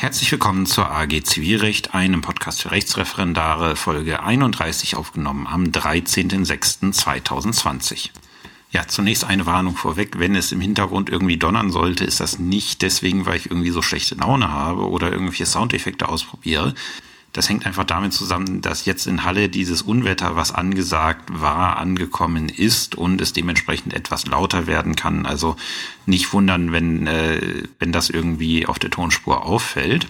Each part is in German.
Herzlich willkommen zur AG Zivilrecht, einem Podcast für Rechtsreferendare, Folge 31 aufgenommen am 13.06.2020. Ja, zunächst eine Warnung vorweg. Wenn es im Hintergrund irgendwie donnern sollte, ist das nicht deswegen, weil ich irgendwie so schlechte Laune habe oder irgendwelche Soundeffekte ausprobiere. Das hängt einfach damit zusammen, dass jetzt in Halle dieses Unwetter, was angesagt war, angekommen ist und es dementsprechend etwas lauter werden kann. Also nicht wundern, wenn, äh, wenn das irgendwie auf der Tonspur auffällt.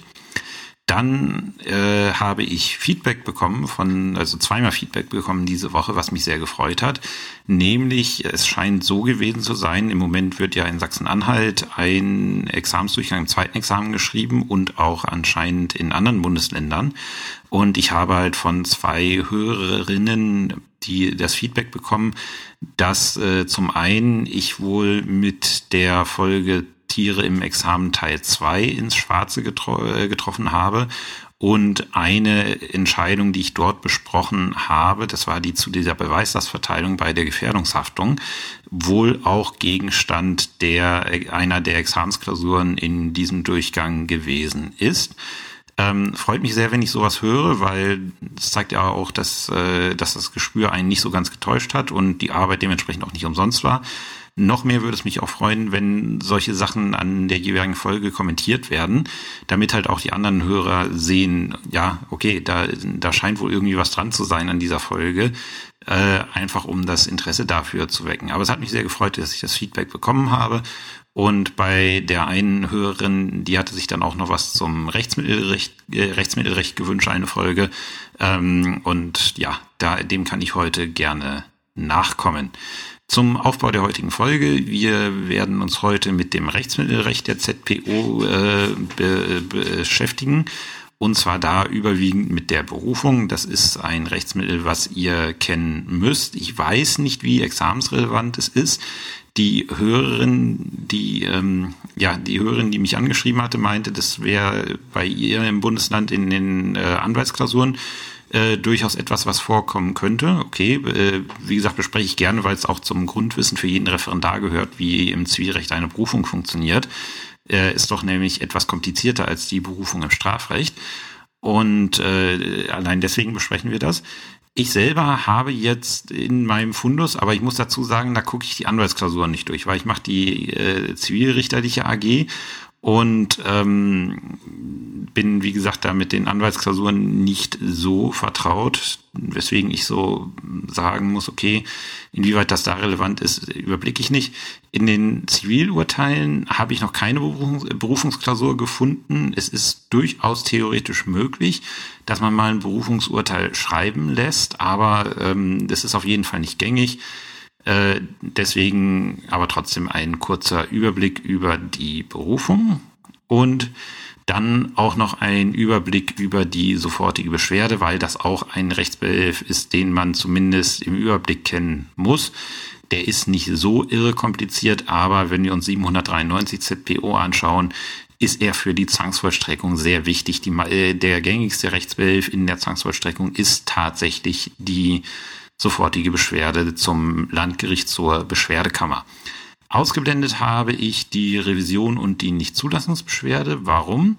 Dann äh, habe ich Feedback bekommen von, also zweimal Feedback bekommen diese Woche, was mich sehr gefreut hat. Nämlich, es scheint so gewesen zu sein, im Moment wird ja in Sachsen-Anhalt ein Examensdurchgang im zweiten Examen geschrieben und auch anscheinend in anderen Bundesländern. Und ich habe halt von zwei Hörerinnen die das Feedback bekommen, dass äh, zum einen ich wohl mit der Folge Tiere im Examen Teil 2 ins Schwarze getro äh, getroffen habe. Und eine Entscheidung, die ich dort besprochen habe, das war die zu dieser Beweislastverteilung bei der Gefährdungshaftung, wohl auch Gegenstand der, einer der Examensklausuren in diesem Durchgang gewesen ist. Ähm, freut mich sehr, wenn ich sowas höre, weil das zeigt ja auch, dass, äh, dass das Gespür einen nicht so ganz getäuscht hat und die Arbeit dementsprechend auch nicht umsonst war. Noch mehr würde es mich auch freuen, wenn solche Sachen an der jeweiligen Folge kommentiert werden, damit halt auch die anderen Hörer sehen, ja, okay, da, da scheint wohl irgendwie was dran zu sein an dieser Folge, äh, einfach um das Interesse dafür zu wecken. Aber es hat mich sehr gefreut, dass ich das Feedback bekommen habe. Und bei der einen Hörerin, die hatte sich dann auch noch was zum Rechtsmittelrecht, äh, Rechtsmittelrecht gewünscht, eine Folge. Ähm, und ja, da, dem kann ich heute gerne nachkommen. Zum Aufbau der heutigen Folge. Wir werden uns heute mit dem Rechtsmittelrecht der ZPO äh, be beschäftigen. Und zwar da überwiegend mit der Berufung. Das ist ein Rechtsmittel, was ihr kennen müsst. Ich weiß nicht, wie examensrelevant es ist. Die Hörerin, die, ähm, ja, die Hörerin, die mich angeschrieben hatte, meinte, das wäre bei ihr im Bundesland in den äh, Anwaltsklausuren äh, durchaus etwas, was vorkommen könnte. Okay, äh, wie gesagt, bespreche ich gerne, weil es auch zum Grundwissen für jeden Referendar gehört, wie im Zivilrecht eine Berufung funktioniert. Äh, ist doch nämlich etwas komplizierter als die Berufung im Strafrecht. Und äh, allein deswegen besprechen wir das. Ich selber habe jetzt in meinem Fundus, aber ich muss dazu sagen, da gucke ich die Anwaltsklausuren nicht durch, weil ich mache die äh, zivilrichterliche AG und ähm, bin, wie gesagt, da mit den Anwaltsklausuren nicht so vertraut, weswegen ich so sagen muss, okay, inwieweit das da relevant ist, überblicke ich nicht. In den Zivilurteilen habe ich noch keine Berufungsklausur gefunden. Es ist durchaus theoretisch möglich, dass man mal ein Berufungsurteil schreiben lässt, aber ähm, das ist auf jeden Fall nicht gängig. Äh, deswegen aber trotzdem ein kurzer Überblick über die Berufung und dann auch noch ein Überblick über die sofortige Beschwerde, weil das auch ein Rechtsbehelf ist, den man zumindest im Überblick kennen muss. Der ist nicht so irre kompliziert, aber wenn wir uns 793 ZPO anschauen, ist er für die Zwangsvollstreckung sehr wichtig. Die, äh, der gängigste Rechtsbehelf in der Zwangsvollstreckung ist tatsächlich die sofortige Beschwerde zum Landgericht zur Beschwerdekammer. Ausgeblendet habe ich die Revision und die Nichtzulassungsbeschwerde. Warum?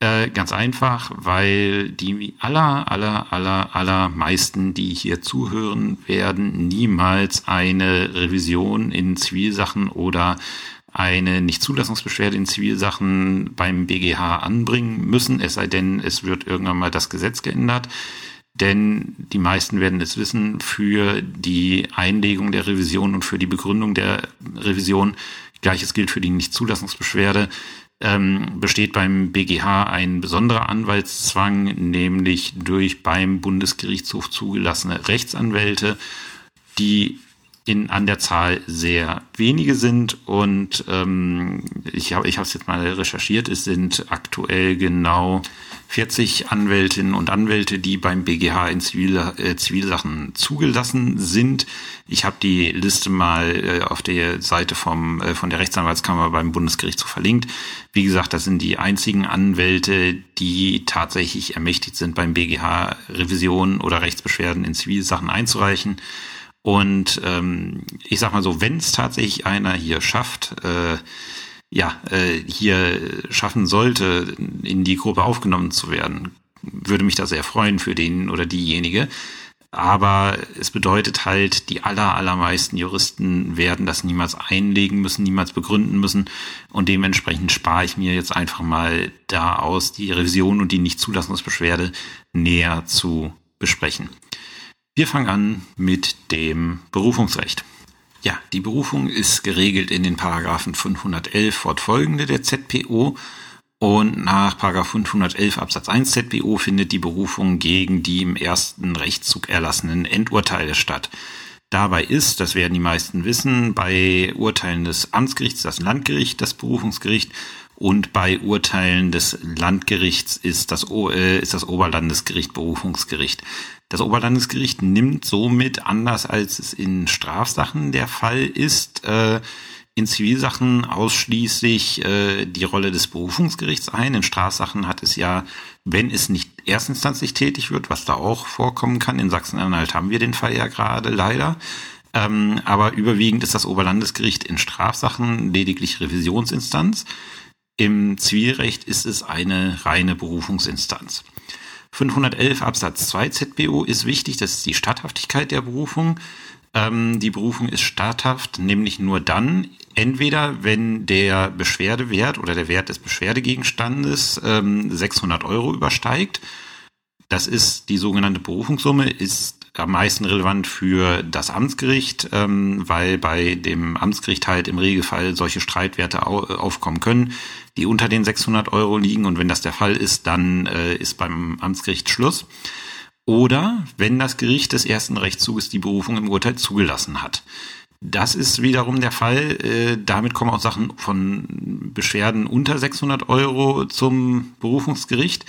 Äh, ganz einfach, weil die aller, aller, aller, aller meisten, die hier zuhören, werden niemals eine Revision in Zivilsachen oder eine Nichtzulassungsbeschwerde in Zivilsachen beim BGH anbringen müssen, es sei denn, es wird irgendwann mal das Gesetz geändert. Denn die meisten werden es wissen, für die Einlegung der Revision und für die Begründung der Revision, gleiches gilt für die Nichtzulassungsbeschwerde, ähm, besteht beim BGH ein besonderer Anwaltszwang, nämlich durch beim Bundesgerichtshof zugelassene Rechtsanwälte, die in an der Zahl sehr wenige sind und ähm, ich habe ich habe es jetzt mal recherchiert, es sind aktuell genau 40 Anwältinnen und Anwälte, die beim BGH in Zivil, äh, Zivilsachen zugelassen sind. Ich habe die Liste mal äh, auf der Seite vom äh, von der Rechtsanwaltskammer beim Bundesgerichtshof verlinkt. Wie gesagt, das sind die einzigen Anwälte, die tatsächlich ermächtigt sind, beim BGH Revisionen oder Rechtsbeschwerden in Zivilsachen einzureichen. Und ähm, ich sag mal so, wenn es tatsächlich einer hier schafft, äh, ja, äh, hier schaffen sollte, in die Gruppe aufgenommen zu werden, würde mich da sehr freuen für den oder diejenige. Aber es bedeutet halt, die aller, allermeisten Juristen werden das niemals einlegen müssen, niemals begründen müssen. Und dementsprechend spare ich mir jetzt einfach mal da aus, die Revision und die Nichtzulassungsbeschwerde näher zu besprechen. Wir fangen an mit dem Berufungsrecht. Ja, die Berufung ist geregelt in den Paragraphen 511 fortfolgende der ZPO und nach 511 Absatz 1 ZBO findet die Berufung gegen die im ersten Rechtszug erlassenen Endurteile statt. Dabei ist, das werden die meisten wissen, bei Urteilen des Amtsgerichts das Landgericht das Berufungsgericht und bei Urteilen des Landgerichts ist das, äh, ist das Oberlandesgericht Berufungsgericht. Das Oberlandesgericht nimmt somit, anders als es in Strafsachen der Fall ist, äh, in Zivilsachen ausschließlich äh, die Rolle des Berufungsgerichts ein. In Strafsachen hat es ja, wenn es nicht erstinstanzlich tätig wird, was da auch vorkommen kann, in Sachsen-Anhalt haben wir den Fall ja gerade leider, ähm, aber überwiegend ist das Oberlandesgericht in Strafsachen lediglich Revisionsinstanz. Im Zivilrecht ist es eine reine Berufungsinstanz. 511 Absatz 2 ZBO ist wichtig, das ist die Statthaftigkeit der Berufung. Ähm, die Berufung ist statthaft, nämlich nur dann, entweder wenn der Beschwerdewert oder der Wert des Beschwerdegegenstandes ähm, 600 Euro übersteigt. Das ist die sogenannte Berufungssumme, ist am meisten relevant für das Amtsgericht, ähm, weil bei dem Amtsgericht halt im Regelfall solche Streitwerte au aufkommen können, die unter den 600 Euro liegen. Und wenn das der Fall ist, dann äh, ist beim Amtsgericht Schluss. Oder wenn das Gericht des ersten Rechtszuges die Berufung im Urteil zugelassen hat. Das ist wiederum der Fall. Äh, damit kommen auch Sachen von Beschwerden unter 600 Euro zum Berufungsgericht.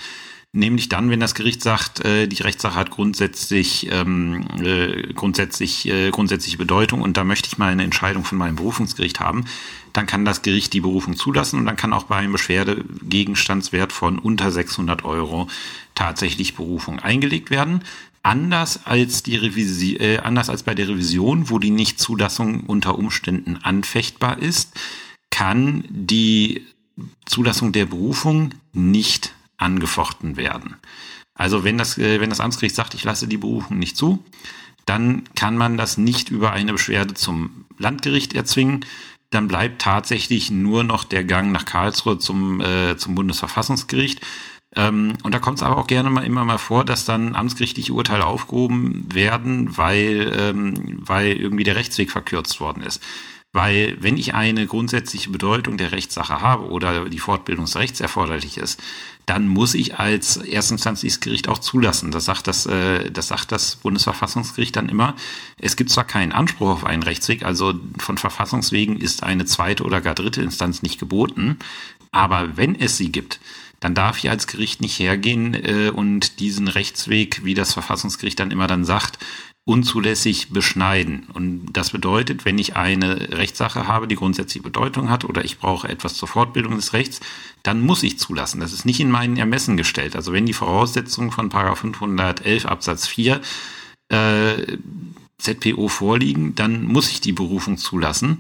Nämlich dann, wenn das Gericht sagt, äh, die Rechtssache hat grundsätzlich, ähm, äh, grundsätzlich, äh, grundsätzliche Bedeutung und da möchte ich mal eine Entscheidung von meinem Berufungsgericht haben, dann kann das Gericht die Berufung zulassen und dann kann auch bei einem Beschwerdegegenstandswert von unter 600 Euro tatsächlich Berufung eingelegt werden. Anders als die Revisi äh, anders als bei der Revision, wo die Nichtzulassung unter Umständen anfechtbar ist, kann die Zulassung der Berufung nicht angefochten werden. Also wenn das, äh, wenn das Amtsgericht sagt, ich lasse die Berufung nicht zu, dann kann man das nicht über eine Beschwerde zum Landgericht erzwingen. Dann bleibt tatsächlich nur noch der Gang nach Karlsruhe zum, äh, zum Bundesverfassungsgericht. Ähm, und da kommt es aber auch gerne mal immer mal vor, dass dann amtsgerichtliche Urteile aufgehoben werden, weil, ähm, weil irgendwie der Rechtsweg verkürzt worden ist. Weil wenn ich eine grundsätzliche Bedeutung der Rechtssache habe oder die Fortbildung des Rechts erforderlich ist, dann muss ich als erstinstanzliches Gericht auch zulassen. Das sagt das, äh, das sagt das Bundesverfassungsgericht dann immer. Es gibt zwar keinen Anspruch auf einen Rechtsweg, also von Verfassungswegen ist eine zweite oder gar dritte Instanz nicht geboten, aber wenn es sie gibt, dann darf ich als Gericht nicht hergehen äh, und diesen Rechtsweg, wie das Verfassungsgericht dann immer dann sagt, unzulässig beschneiden. Und das bedeutet, wenn ich eine Rechtssache habe, die grundsätzliche Bedeutung hat oder ich brauche etwas zur Fortbildung des Rechts, dann muss ich zulassen. Das ist nicht in meinen Ermessen gestellt. Also wenn die Voraussetzungen von 511 Absatz 4 äh, ZPO vorliegen, dann muss ich die Berufung zulassen.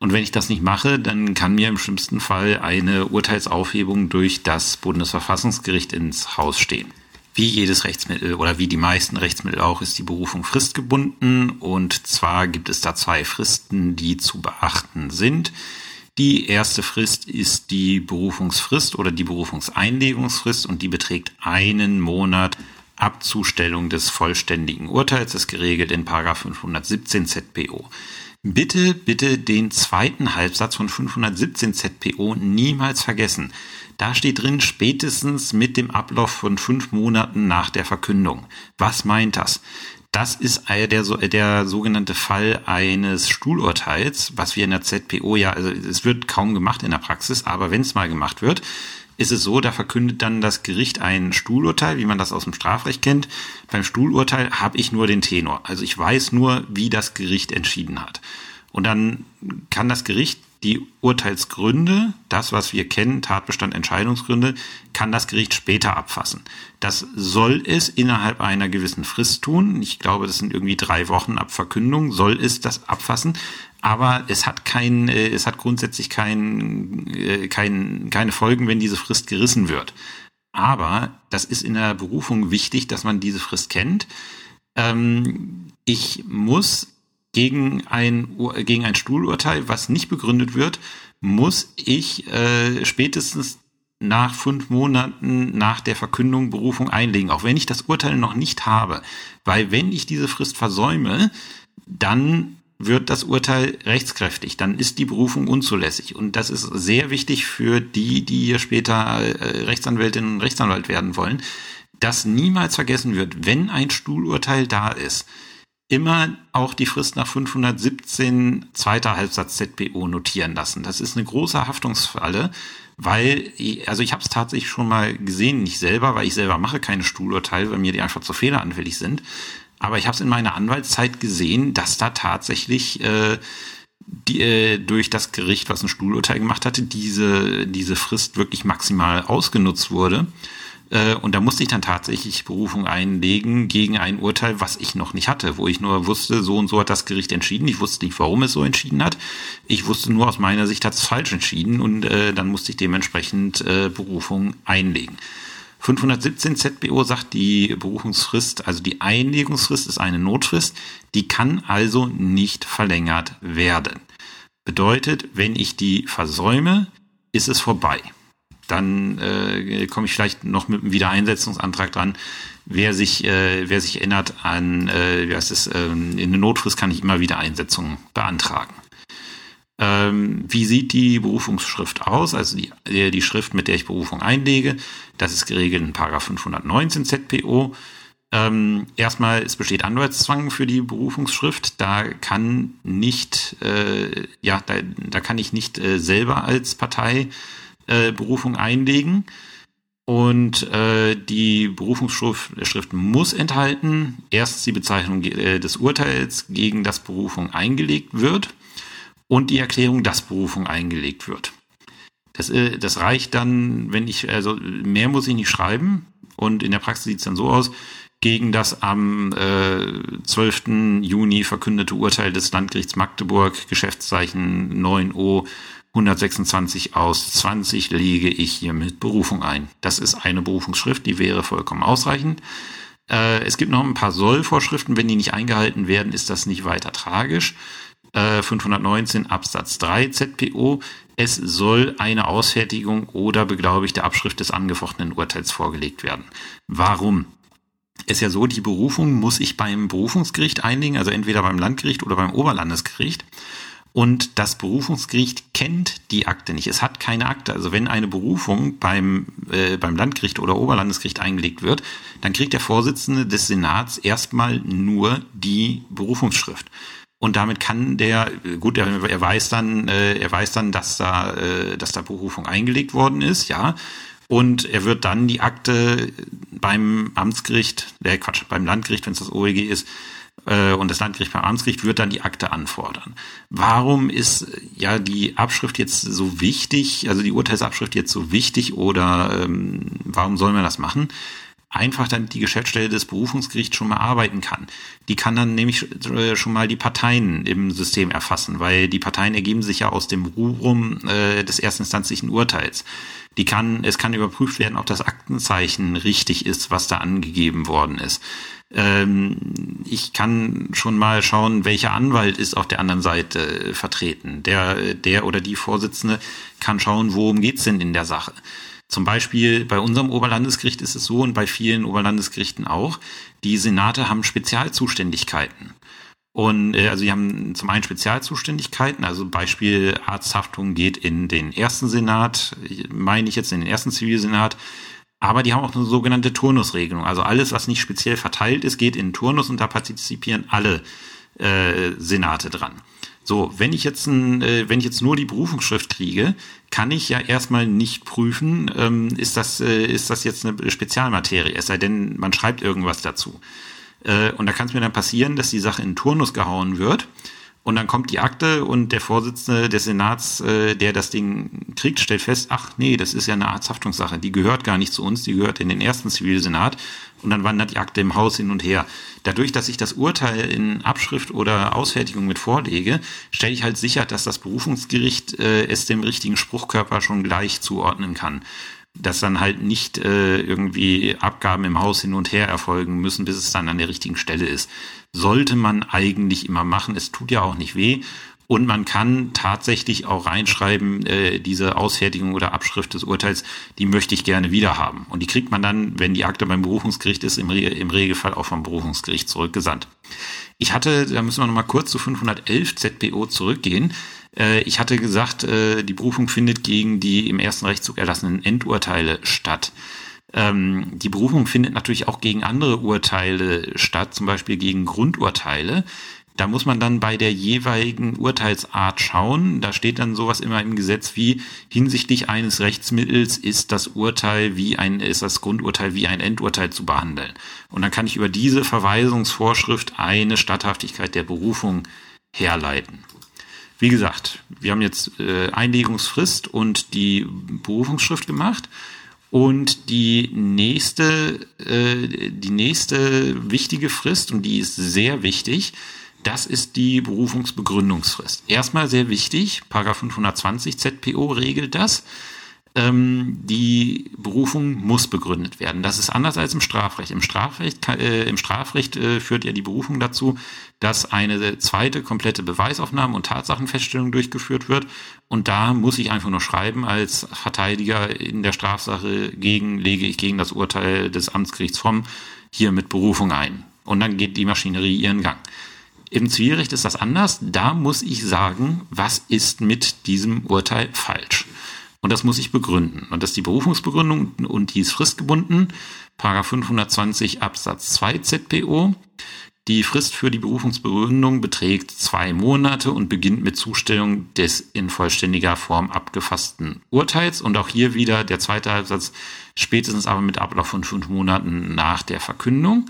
Und wenn ich das nicht mache, dann kann mir im schlimmsten Fall eine Urteilsaufhebung durch das Bundesverfassungsgericht ins Haus stehen. Wie jedes Rechtsmittel oder wie die meisten Rechtsmittel auch ist die Berufung fristgebunden und zwar gibt es da zwei Fristen, die zu beachten sind. Die erste Frist ist die Berufungsfrist oder die Berufungseinlegungsfrist und die beträgt einen Monat ab Zustellung des vollständigen Urteils. Das ist geregelt in 517 ZPO. Bitte, bitte den zweiten Halbsatz von 517 ZPO niemals vergessen. Da steht drin, spätestens mit dem Ablauf von fünf Monaten nach der Verkündung. Was meint das? Das ist der, der sogenannte Fall eines Stuhlurteils, was wir in der ZPO ja, also es wird kaum gemacht in der Praxis, aber wenn es mal gemacht wird, ist es so, da verkündet dann das Gericht ein Stuhlurteil, wie man das aus dem Strafrecht kennt. Beim Stuhlurteil habe ich nur den Tenor. Also ich weiß nur, wie das Gericht entschieden hat. Und dann kann das Gericht die Urteilsgründe, das, was wir kennen, Tatbestand, Entscheidungsgründe, kann das Gericht später abfassen. Das soll es innerhalb einer gewissen Frist tun. Ich glaube, das sind irgendwie drei Wochen ab Verkündung, soll es das abfassen. aber es hat kein, äh, es hat grundsätzlich kein, äh, kein, keine Folgen, wenn diese Frist gerissen wird. Aber das ist in der Berufung wichtig, dass man diese Frist kennt. Ähm, ich muss gegen ein, gegen ein Stuhlurteil, was nicht begründet wird, muss ich äh, spätestens nach fünf Monaten nach der Verkündung Berufung einlegen, auch wenn ich das Urteil noch nicht habe. Weil wenn ich diese Frist versäume, dann wird das Urteil rechtskräftig, dann ist die Berufung unzulässig. Und das ist sehr wichtig für die, die hier später äh, Rechtsanwältinnen und Rechtsanwalt werden wollen, dass niemals vergessen wird, wenn ein Stuhlurteil da ist, immer auch die Frist nach 517 zweiter Halbsatz ZPO notieren lassen. Das ist eine große Haftungsfalle, weil, also ich habe es tatsächlich schon mal gesehen, nicht selber, weil ich selber mache keine Stuhlurteile, weil mir die einfach zu fehleranfällig sind. Aber ich habe es in meiner Anwaltszeit gesehen, dass da tatsächlich äh, die, äh, durch das Gericht, was ein Stuhlurteil gemacht hatte, diese, diese Frist wirklich maximal ausgenutzt wurde. Äh, und da musste ich dann tatsächlich Berufung einlegen gegen ein Urteil, was ich noch nicht hatte, wo ich nur wusste, so und so hat das Gericht entschieden. Ich wusste nicht, warum es so entschieden hat. Ich wusste nur, aus meiner Sicht hat es falsch entschieden und äh, dann musste ich dementsprechend äh, Berufung einlegen. 517 ZBO sagt, die Berufungsfrist, also die Einlegungsfrist ist eine Notfrist, die kann also nicht verlängert werden. Bedeutet, wenn ich die versäume, ist es vorbei. Dann äh, komme ich vielleicht noch mit einem Wiedereinsetzungsantrag dran. Wer sich, äh, wer sich erinnert an, äh, wie heißt es, äh, in eine Notfrist kann ich immer Wiedereinsetzung beantragen. Ähm, wie sieht die Berufungsschrift aus? Also die, äh, die Schrift, mit der ich Berufung einlege, das ist geregelt in Paragraph 519 ZPO. Ähm, erstmal, es besteht Anwaltszwang für die Berufungsschrift. Da kann nicht, äh, ja, da, da kann ich nicht äh, selber als Partei äh, Berufung einlegen. Und äh, die Berufungsschrift muss enthalten erstens die Bezeichnung äh, des Urteils, gegen das Berufung eingelegt wird und die Erklärung, dass Berufung eingelegt wird. Das, äh, das reicht dann, wenn ich, also mehr muss ich nicht schreiben. Und in der Praxis sieht es dann so aus, gegen das am äh, 12. Juni verkündete Urteil des Landgerichts Magdeburg, Geschäftszeichen 9o 126 aus 20, lege ich hiermit Berufung ein. Das ist eine Berufungsschrift, die wäre vollkommen ausreichend. Äh, es gibt noch ein paar Sollvorschriften. Wenn die nicht eingehalten werden, ist das nicht weiter tragisch. 519 äh, Absatz 3 ZPO. Es soll eine Ausfertigung oder beglaubigte Abschrift des angefochtenen Urteils vorgelegt werden. Warum? Ist ja so, die Berufung muss ich beim Berufungsgericht einlegen, also entweder beim Landgericht oder beim Oberlandesgericht. Und das Berufungsgericht kennt die Akte nicht. Es hat keine Akte. Also wenn eine Berufung beim, äh, beim Landgericht oder Oberlandesgericht eingelegt wird, dann kriegt der Vorsitzende des Senats erstmal nur die Berufungsschrift. Und damit kann der, gut, er, er weiß dann, äh, er weiß dann, dass da, äh, dass da Berufung eingelegt worden ist, ja. Und er wird dann die Akte beim Amtsgericht, äh, Quatsch, beim Landgericht, wenn es das OEG ist, äh, und das Landgericht beim Amtsgericht wird dann die Akte anfordern. Warum ist ja die Abschrift jetzt so wichtig, also die Urteilsabschrift jetzt so wichtig oder ähm, warum soll man das machen? einfach damit die Geschäftsstelle des Berufungsgerichts schon mal arbeiten kann. Die kann dann nämlich äh, schon mal die Parteien im System erfassen, weil die Parteien ergeben sich ja aus dem Ruhrum äh, des erstinstanzlichen Urteils. Die kann, es kann überprüft werden, ob das Aktenzeichen richtig ist, was da angegeben worden ist. Ähm, ich kann schon mal schauen, welcher Anwalt ist auf der anderen Seite äh, vertreten. Der, der oder die Vorsitzende kann schauen, worum geht's denn in der Sache. Zum Beispiel bei unserem Oberlandesgericht ist es so und bei vielen Oberlandesgerichten auch, die Senate haben Spezialzuständigkeiten. Und äh, also sie haben zum einen Spezialzuständigkeiten, also Beispiel Arzthaftung geht in den ersten Senat, meine ich jetzt in den ersten Zivilsenat, aber die haben auch eine sogenannte Turnusregelung. Also alles, was nicht speziell verteilt ist, geht in den Turnus und da partizipieren alle äh, Senate dran. So, wenn ich jetzt ein, äh, wenn ich jetzt nur die Berufungsschrift kriege, kann ich ja erstmal nicht prüfen, ähm, ist das äh, ist das jetzt eine Spezialmaterie, es sei denn, man schreibt irgendwas dazu. Äh, und da kann es mir dann passieren, dass die Sache in Turnus gehauen wird Und dann kommt die Akte und der Vorsitzende des Senats, äh, der das Ding kriegt, stellt fest, ach nee, das ist ja eine Arzthaftungssache, die gehört gar nicht zu uns, die gehört in den ersten Zivilsenat. Und dann wandert die Akte im Haus hin und her. Dadurch, dass ich das Urteil in Abschrift oder Ausfertigung mit vorlege, stelle ich halt sicher, dass das Berufungsgericht äh, es dem richtigen Spruchkörper schon gleich zuordnen kann dass dann halt nicht äh, irgendwie Abgaben im Haus hin und her erfolgen müssen, bis es dann an der richtigen Stelle ist. Sollte man eigentlich immer machen. Es tut ja auch nicht weh. Und man kann tatsächlich auch reinschreiben, äh, diese Ausfertigung oder Abschrift des Urteils, die möchte ich gerne wieder haben. Und die kriegt man dann, wenn die Akte beim Berufungsgericht ist, im, Re im Regelfall auch vom Berufungsgericht zurückgesandt. Ich hatte, da müssen wir nochmal kurz zu 511 ZPO zurückgehen. Äh, ich hatte gesagt, äh, die Berufung findet gegen die im ersten Rechtszug erlassenen Endurteile statt. Ähm, die Berufung findet natürlich auch gegen andere Urteile statt, zum Beispiel gegen Grundurteile. Da muss man dann bei der jeweiligen Urteilsart schauen. Da steht dann sowas immer im Gesetz wie hinsichtlich eines Rechtsmittels ist das Urteil wie ein, ist das Grundurteil wie ein Endurteil zu behandeln. Und dann kann ich über diese Verweisungsvorschrift eine Statthaftigkeit der Berufung herleiten. Wie gesagt, wir haben jetzt äh, Einlegungsfrist und die Berufungsschrift gemacht. Und die nächste, äh, die nächste wichtige Frist, und die ist sehr wichtig, das ist die Berufungsbegründungsfrist. Erstmal sehr wichtig, Paragraph 520 ZPO regelt das ähm, die Berufung muss begründet werden. Das ist anders als im Strafrecht. Im Strafrecht, äh, im Strafrecht äh, führt ja die Berufung dazu, dass eine zweite komplette Beweisaufnahme und Tatsachenfeststellung durchgeführt wird. Und da muss ich einfach nur schreiben, als Verteidiger in der Strafsache gegen, lege ich gegen das Urteil des Amtsgerichts vom hier mit Berufung ein. Und dann geht die Maschinerie ihren Gang. Im Zivilrecht ist das anders. Da muss ich sagen, was ist mit diesem Urteil falsch? Und das muss ich begründen. Und das ist die Berufungsbegründung und die ist fristgebunden. Paragraph 520 Absatz 2 ZPO. Die Frist für die Berufungsbegründung beträgt zwei Monate und beginnt mit Zustellung des in vollständiger Form abgefassten Urteils. Und auch hier wieder der zweite Halbsatz, spätestens aber mit Ablauf von fünf Monaten nach der Verkündung.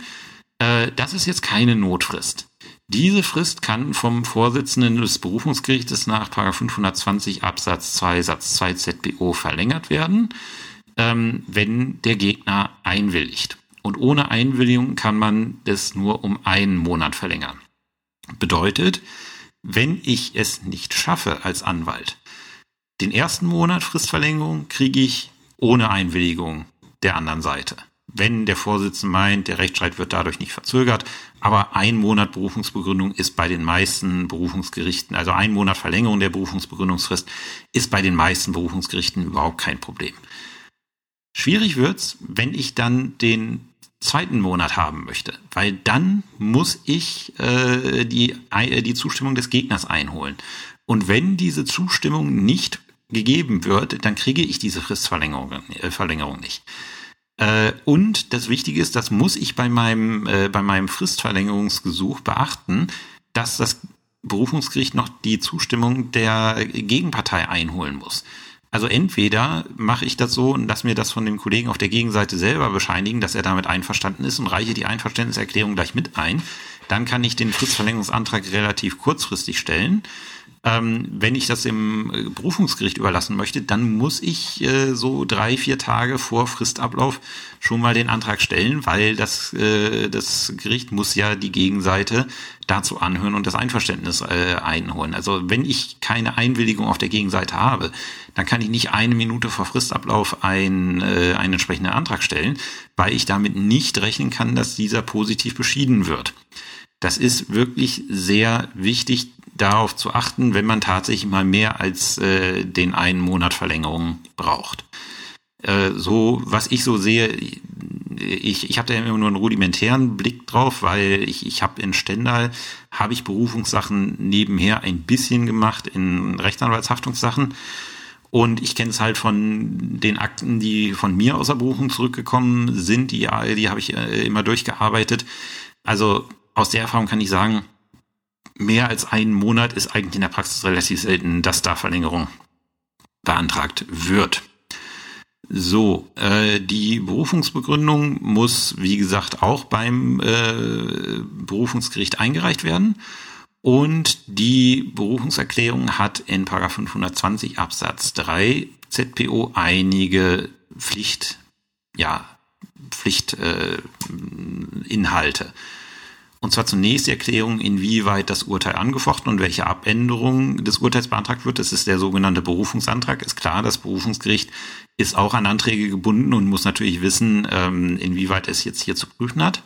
Äh, das ist jetzt keine Notfrist. Diese Frist kann vom Vorsitzenden des Berufungsgerichtes nach 520 Absatz 2 Satz 2 ZBO verlängert werden, ähm, wenn der Gegner einwilligt. Und ohne Einwilligung kann man das nur um einen Monat verlängern. Bedeutet, wenn ich es nicht schaffe als Anwalt, den ersten Monat Fristverlängerung kriege ich ohne Einwilligung der anderen Seite wenn der Vorsitzende meint, der Rechtsstreit wird dadurch nicht verzögert. Aber ein Monat Berufungsbegründung ist bei den meisten Berufungsgerichten, also ein Monat Verlängerung der Berufungsbegründungsfrist ist bei den meisten Berufungsgerichten überhaupt kein Problem. Schwierig wird's, wenn ich dann den zweiten Monat haben möchte, weil dann muss ich äh, die, äh, die Zustimmung des Gegners einholen. Und wenn diese Zustimmung nicht gegeben wird, dann kriege ich diese Fristverlängerung äh, Verlängerung nicht. Äh, und das Wichtige ist, das muss ich bei meinem, äh, bei meinem Fristverlängerungsgesuch beachten, dass das Berufungsgericht noch die Zustimmung der Gegenpartei einholen muss. Also entweder mache ich das so und lass mir das von dem Kollegen auf der Gegenseite selber bescheinigen, dass er damit einverstanden ist und reiche die Einverständniserklärung gleich mit ein. Dann kann ich den Fristverlängerungsantrag relativ kurzfristig stellen. Ähm, wenn ich das im äh, Berufungsgericht überlassen möchte, dann muss ich äh, so drei, vier Tage vor Fristablauf schon mal den Antrag stellen, weil das, äh, das Gericht muss ja die Gegenseite dazu anhören und das Einverständnis äh, einholen. Also wenn ich keine Einwilligung auf der Gegenseite habe, dann kann ich nicht eine Minute vor Fristablauf ein, äh, einen entsprechenden Antrag stellen, weil ich damit nicht rechnen kann, dass dieser positiv beschieden wird. Das ist wirklich sehr wichtig, darauf zu achten, wenn man tatsächlich mal mehr als äh, den einen Monat Verlängerung braucht. Äh, so, was ich so sehe, ich, ich habe da immer nur einen rudimentären Blick drauf, weil ich, ich habe in Stendal, habe ich Berufungssachen nebenher ein bisschen gemacht in Rechtsanwaltshaftungssachen. Und ich kenne es halt von den Akten, die von mir aus der Berufung zurückgekommen sind, die, die habe ich äh, immer durchgearbeitet. Also aus der Erfahrung kann ich sagen, mehr als einen Monat ist eigentlich in der Praxis relativ selten, dass da Verlängerung beantragt wird. So, äh, die Berufungsbegründung muss, wie gesagt, auch beim äh, Berufungsgericht eingereicht werden. Und die Berufungserklärung hat in 520 Absatz 3 ZPO einige Pflicht, ja, Pflichtinhalte. Äh, und zwar zunächst die Erklärung, inwieweit das Urteil angefochten und welche Abänderung des Urteils beantragt wird. Das ist der sogenannte Berufungsantrag. Ist klar, das Berufungsgericht ist auch an Anträge gebunden und muss natürlich wissen, ähm, inwieweit es jetzt hier zu prüfen hat.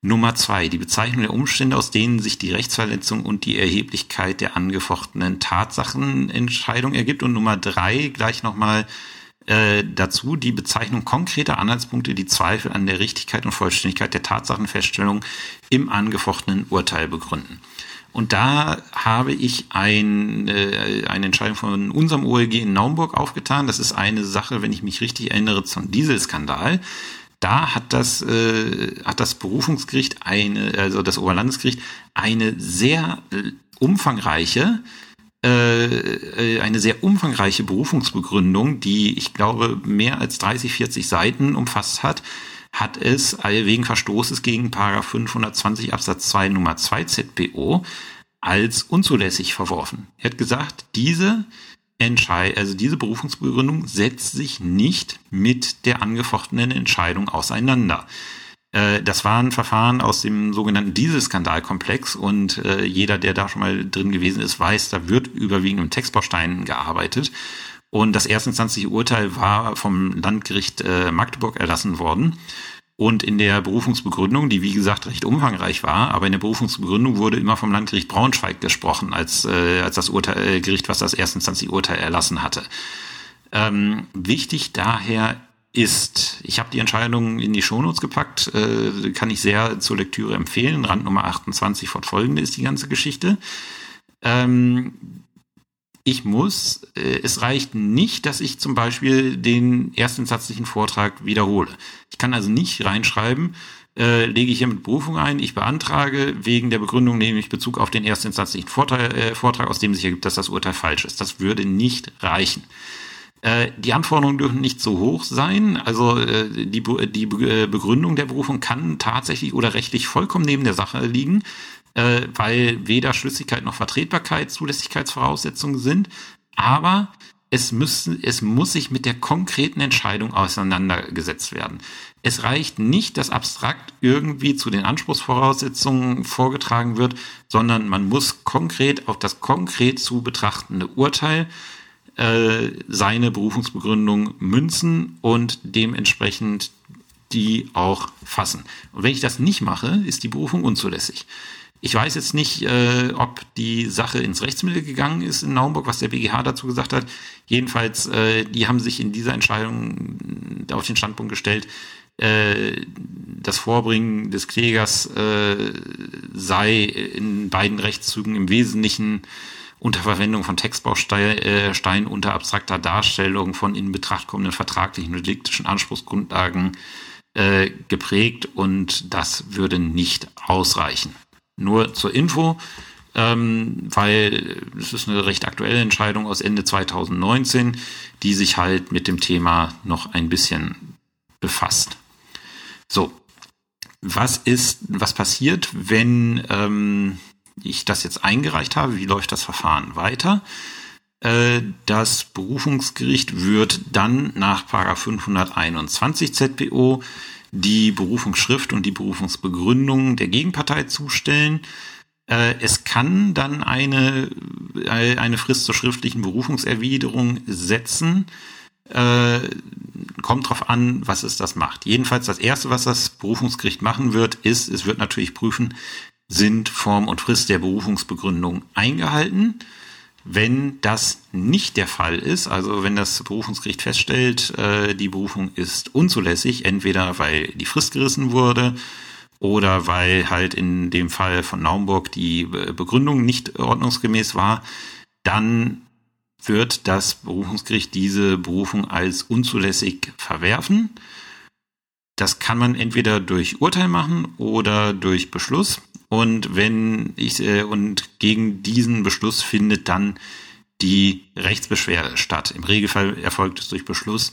Nummer zwei, die Bezeichnung der Umstände, aus denen sich die Rechtsverletzung und die Erheblichkeit der angefochtenen Tatsachenentscheidung ergibt. Und Nummer drei, gleich nochmal äh, dazu die Bezeichnung konkreter Anhaltspunkte, die Zweifel an der Richtigkeit und Vollständigkeit der Tatsachenfeststellung im angefochtenen Urteil begründen. Und da habe ich ein, äh, eine Entscheidung von unserem OLG in Naumburg aufgetan. Das ist eine Sache, wenn ich mich richtig erinnere, zum Dieselskandal. Da hat das, äh, hat das Berufungsgericht eine, also das Oberlandesgericht eine sehr äh, umfangreiche eine sehr umfangreiche Berufungsbegründung, die ich glaube mehr als 30, 40 Seiten umfasst hat, hat es wegen Verstoßes gegen Paragraph 520 Absatz 2 Nummer 2 ZPO als unzulässig verworfen. Er hat gesagt, diese Entscheid also diese Berufungsbegründung setzt sich nicht mit der angefochtenen Entscheidung auseinander. Äh, das war ein Verfahren aus dem sogenannten Dieselskandalkomplex und äh, jeder, der da schon mal drin gewesen ist, weiß, da wird überwiegend im Textbaustein gearbeitet. Und das erstinstanzliche Urteil war vom Landgericht äh, Magdeburg erlassen worden. Und in der Berufungsbegründung, die wie gesagt recht umfangreich war, aber in der Berufungsbegründung wurde immer vom Landgericht Braunschweig gesprochen, als, äh, als das Urteil, äh, Gericht, was das erstinstanzliche Urteil erlassen hatte. Ähm, wichtig daher ist, ich habe die Entscheidung in die Shownotes gepackt, äh, kann ich sehr zur Lektüre empfehlen. Rand Nummer 28 fortfolgende ist die ganze Geschichte. Ähm, ich muss, äh, es reicht nicht, dass ich zum Beispiel den erstinsatzlichen Vortrag wiederhole. Ich kann also nicht reinschreiben, äh, lege ich hier mit Berufung ein, ich beantrage wegen der Begründung, nehme ich Bezug auf den erstinstanzlichen Vortrag, äh, Vortrag, aus dem sich ergibt, dass das Urteil falsch ist. Das würde nicht reichen. Äh, die Anforderungen dürfen nicht so hoch sein. Also äh, die, die äh, Begründung der Berufung kann tatsächlich oder rechtlich vollkommen neben der Sache liegen, weil weder Schlüssigkeit noch Vertretbarkeit Zulässigkeitsvoraussetzungen sind. Aber es, müssen, es muss sich mit der konkreten Entscheidung auseinandergesetzt werden. Es reicht nicht, dass abstrakt irgendwie zu den Anspruchsvoraussetzungen vorgetragen wird, sondern man muss konkret auf das konkret zu betrachtende Urteil äh, seine Berufungsbegründung münzen und dementsprechend die auch fassen. Und wenn ich das nicht mache, ist die Berufung unzulässig. Ich weiß jetzt nicht, äh, ob die Sache ins Rechtsmittel gegangen ist in Naumburg, was der BGH dazu gesagt hat. Jedenfalls, äh, die haben sich in dieser Entscheidung auf den Standpunkt gestellt, äh, das Vorbringen des Klägers äh, sei in beiden Rechtszügen im Wesentlichen unter Verwendung von Textbausteinen unter abstrakter Darstellung von in Betracht kommenden vertraglichen und diktischen Anspruchsgrundlagen äh, geprägt und das würde nicht ausreichen. Nur zur Info, ähm, weil es ist eine recht aktuelle Entscheidung aus Ende 2019, die sich halt mit dem Thema noch ein bisschen befasst. So, was ist, was passiert, wenn ähm, ich das jetzt eingereicht habe, wie läuft das Verfahren weiter? Äh, das Berufungsgericht wird dann nach 521 ZPO die Berufungsschrift und die Berufungsbegründung der Gegenpartei zustellen. Äh, es kann dann eine, äh, eine Frist zur schriftlichen Berufungserwiderung setzen. Kommt drauf an, was es das macht. Jedenfalls das erste, was das Berufungsgericht machen wird, ist, es wird natürlich prüfen, sind Form und Frist der Berufungsbegründung eingehalten. Wenn das nicht der Fall ist, also wenn das Berufungsgericht feststellt, äh, die Berufung ist unzulässig, entweder weil die Frist gerissen wurde oder weil halt in dem Fall von Naumburg die Begründung nicht ordnungsgemäß war, dann wird das Berufungsgericht diese Berufung als unzulässig verwerfen. Das kann man entweder durch Urteil machen oder durch Beschluss. Und wenn ich äh, und gegen diesen Beschluss findet dann die Rechtsbeschwerde statt. Im Regelfall erfolgt es durch Beschluss.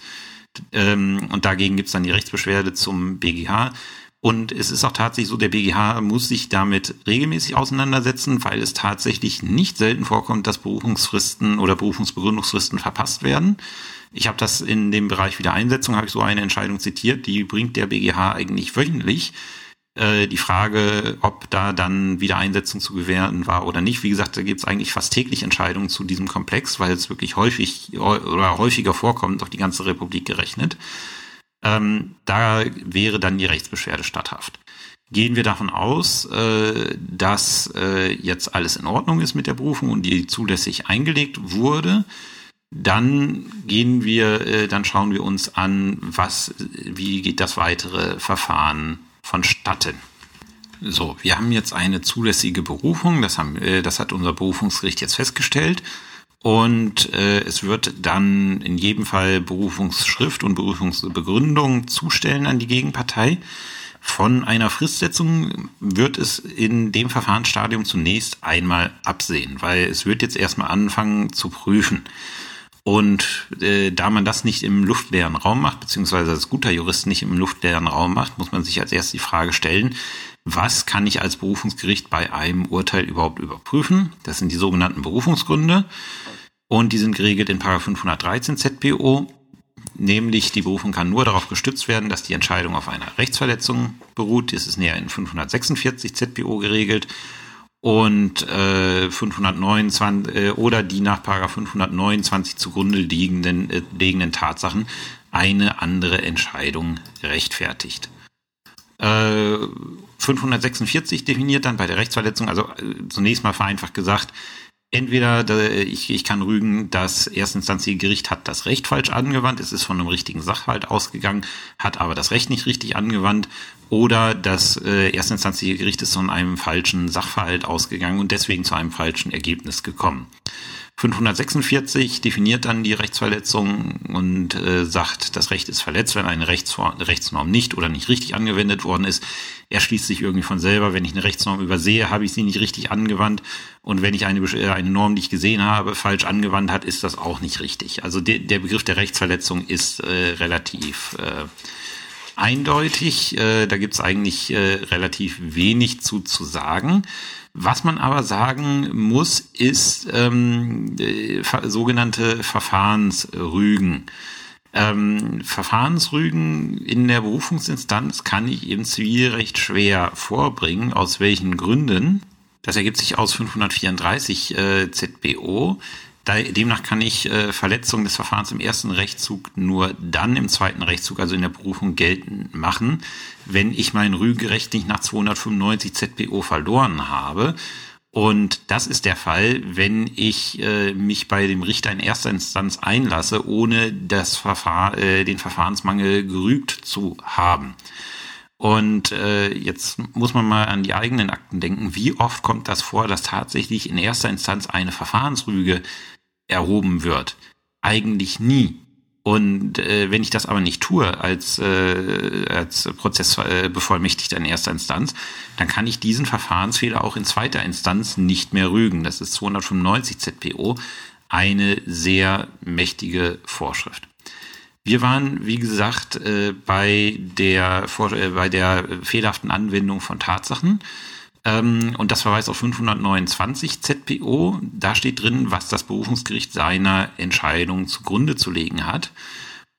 Ähm, und dagegen gibt es dann die Rechtsbeschwerde zum BGH. Und es ist auch tatsächlich so, der BGH muss sich damit regelmäßig auseinandersetzen, weil es tatsächlich nicht selten vorkommt, dass Berufungsfristen oder Berufungsbegründungsfristen verpasst werden. Ich habe das in dem Bereich Wiedereinsetzung, habe ich so eine Entscheidung zitiert, die bringt der BGH eigentlich wöchentlich. Äh, die Frage, ob da dann Wiedereinsetzung zu gewähren war oder nicht. Wie gesagt, da gibt es eigentlich fast täglich Entscheidungen zu diesem Komplex, weil es wirklich häufig oder häufiger vorkommt, auf die ganze Republik gerechnet ähm, da wäre dann die Rechtsbeschwerde statthaft. Gehen wir davon aus, äh, dass äh, jetzt alles in Ordnung ist mit der Berufung und die zulässig eingelegt wurde, dann gehen wir, äh, dann schauen wir uns an, was, wie geht das weitere Verfahren vonstatten. So, wir haben jetzt eine zulässige Berufung, das, haben, äh, das hat unser Berufungsgericht jetzt festgestellt. Und äh, es wird dann in jedem Fall Berufungsschrift und Berufungsbegründung zustellen an die Gegenpartei. Von einer Fristsetzung wird es in dem Verfahrensstadium zunächst einmal absehen, weil es wird jetzt erstmal anfangen zu prüfen. Und äh, da man das nicht im luftleeren Raum macht, beziehungsweise als guter Jurist nicht im luftleeren Raum macht, muss man sich als erstes die Frage stellen, was kann ich als Berufungsgericht bei einem Urteil überhaupt überprüfen? Das sind die sogenannten Berufungsgründe. Und die sind geregelt in 513 ZPO. Nämlich die Berufung kann nur darauf gestützt werden, dass die Entscheidung auf einer Rechtsverletzung beruht. Das ist näher in 546 ZPO geregelt. Und äh, 529 äh, oder die nach 529 zugrunde liegenden, äh, liegenden Tatsachen eine andere Entscheidung rechtfertigt. 546 definiert dann bei der Rechtsverletzung, also äh, zunächst mal vereinfacht gesagt, entweder ich, ich kann rügen, das erstinstanzliche Gericht hat das Recht falsch angewandt, es ist von einem richtigen Sachverhalt ausgegangen, hat aber das Recht nicht richtig angewandt, oder das äh, erstinstanzliche Gericht ist von einem falschen Sachverhalt ausgegangen und deswegen zu einem falschen Ergebnis gekommen. 546 definiert dann die Rechtsverletzung und äh, sagt, das Recht ist verletzt, wenn eine Rechtsnorm nicht oder nicht richtig angewendet worden ist. Er schließt sich irgendwie von selber, wenn ich eine Rechtsnorm übersehe, habe ich sie nicht richtig angewandt. Und wenn ich eine, äh, eine Norm, die ich gesehen habe, falsch angewandt hat, ist das auch nicht richtig. Also de, der Begriff der Rechtsverletzung ist äh, relativ äh, eindeutig. Äh, da gibt es eigentlich äh, relativ wenig zu, zu sagen. Was man aber sagen muss, ist ähm, äh, sogenannte Verfahrensrügen. Ähm, Verfahrensrügen in der Berufungsinstanz kann ich im Zivilrecht schwer vorbringen. Aus welchen Gründen? Das ergibt sich aus 534 äh, ZBO. Demnach kann ich äh, Verletzungen des Verfahrens im ersten Rechtszug nur dann im zweiten Rechtszug, also in der Berufung, geltend machen, wenn ich mein Rügerecht nicht nach 295 ZBO verloren habe. Und das ist der Fall, wenn ich äh, mich bei dem Richter in erster Instanz einlasse, ohne das Verfahr äh, den Verfahrensmangel gerügt zu haben. Und äh, jetzt muss man mal an die eigenen Akten denken. Wie oft kommt das vor, dass tatsächlich in erster Instanz eine Verfahrensrüge erhoben wird. Eigentlich nie. Und äh, wenn ich das aber nicht tue als, äh, als Prozessbevollmächtigter in erster Instanz, dann kann ich diesen Verfahrensfehler auch in zweiter Instanz nicht mehr rügen. Das ist 295 ZPO eine sehr mächtige Vorschrift. Wir waren, wie gesagt, äh, bei der, äh, bei der fehlerhaften Anwendung von Tatsachen. Ähm, und das verweist auf 529 ZPO. Da steht drin, was das Berufungsgericht seiner Entscheidung zugrunde zu legen hat.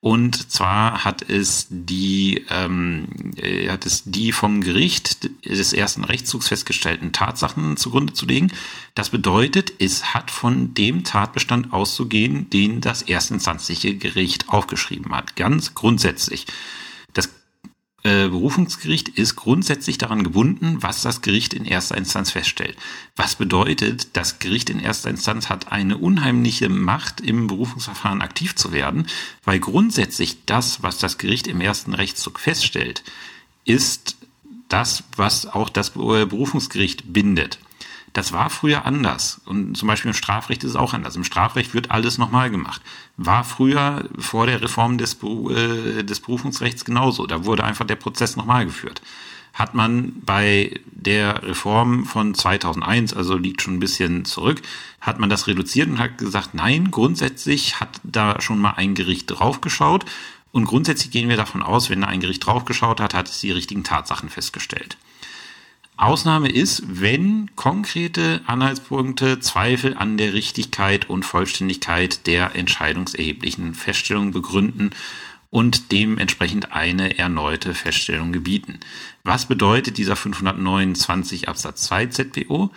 Und zwar hat es die, ähm, äh, hat es die vom Gericht des ersten Rechtszugs festgestellten Tatsachen zugrunde zu legen. Das bedeutet, es hat von dem Tatbestand auszugehen, den das erstinstanzliche Gericht aufgeschrieben hat. Ganz grundsätzlich. Äh, Berufungsgericht ist grundsätzlich daran gebunden, was das Gericht in erster Instanz feststellt. Was bedeutet, das Gericht in erster Instanz hat eine unheimliche Macht, im Berufungsverfahren aktiv zu werden, weil grundsätzlich das, was das Gericht im ersten Rechtszug feststellt, ist das, was auch das Berufungsgericht bindet. Das war früher anders. Und zum Beispiel im Strafrecht ist es auch anders. Im Strafrecht wird alles nochmal gemacht. War früher vor der Reform des, äh, des Berufungsrechts genauso. Da wurde einfach der Prozess nochmal geführt. Hat man bei der Reform von 2001, also liegt schon ein bisschen zurück, hat man das reduziert und hat gesagt, nein, grundsätzlich hat da schon mal ein Gericht draufgeschaut Und grundsätzlich gehen wir davon aus, wenn da ein Gericht draufgeschaut hat, hat es die richtigen Tatsachen festgestellt. Ausnahme ist, wenn konkrete Anhaltspunkte Zweifel an der Richtigkeit und Vollständigkeit der entscheidungserheblichen Feststellung begründen und dementsprechend eine erneute Feststellung gebieten. Was bedeutet dieser 529 Absatz 2 ZPO?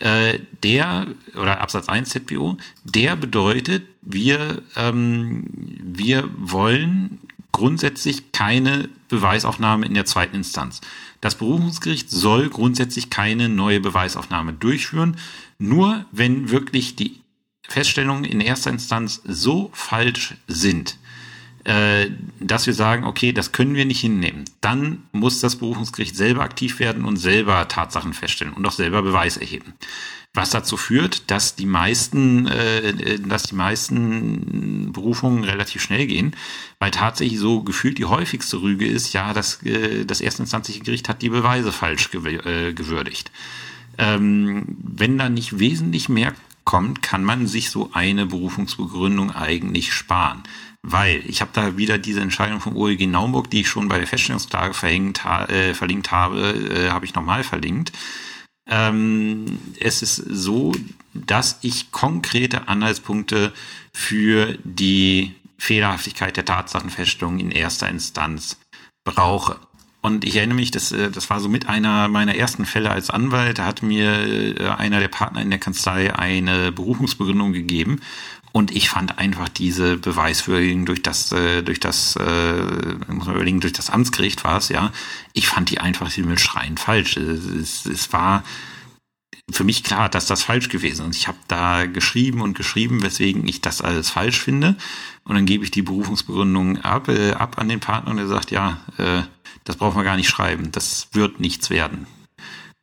Äh, der oder Absatz 1 ZPO, der bedeutet, wir, ähm, wir wollen grundsätzlich keine Beweisaufnahme in der zweiten Instanz. Das Berufungsgericht soll grundsätzlich keine neue Beweisaufnahme durchführen, nur wenn wirklich die Feststellungen in erster Instanz so falsch sind, äh, dass wir sagen, okay, das können wir nicht hinnehmen. Dann muss das Berufungsgericht selber aktiv werden und selber Tatsachen feststellen und auch selber Beweis erheben. Was dazu führt, dass die meisten, äh, dass die meisten Berufungen relativ schnell gehen, weil tatsächlich so gefühlt die häufigste Rüge ist, ja, das, äh, das erstinstanzliche Gericht hat die Beweise falsch gew äh, gewürdigt. Ähm, wenn da nicht wesentlich mehr kommt, kann man sich so eine Berufungsbegründung eigentlich sparen. Weil ich habe da wieder diese Entscheidung vom OEG Naumburg, die ich schon bei der Feststellungsklage verhängt, äh, verlinkt habe, äh, habe ich nochmal verlinkt. Ähm, es ist so, dass ich konkrete Anhaltspunkte für die Fehlerhaftigkeit der Tatsachenfeststellung in erster Instanz brauche. Und ich erinnere mich, das, äh, das war so mit einer meiner ersten Fälle als Anwalt. Da hat mir äh, einer der Partner in der Kanzlei eine Berufungsbegründung gegeben. Und ich fand einfach diese Beweiswürdigung durch das, äh, durch das, äh, muss man überlegen, durch das Amtsgericht war es, ja. Ich fand die einfach himmelschreiend falsch. Es, es war für mich klar, dass das falsch gewesen ist. Ich habe da geschrieben und geschrieben, weswegen ich das alles falsch finde. Und dann gebe ich die Berufungsbegründung ab, äh, ab an den Partner und er sagt, ja, äh, das brauchen wir gar nicht schreiben. Das wird nichts werden.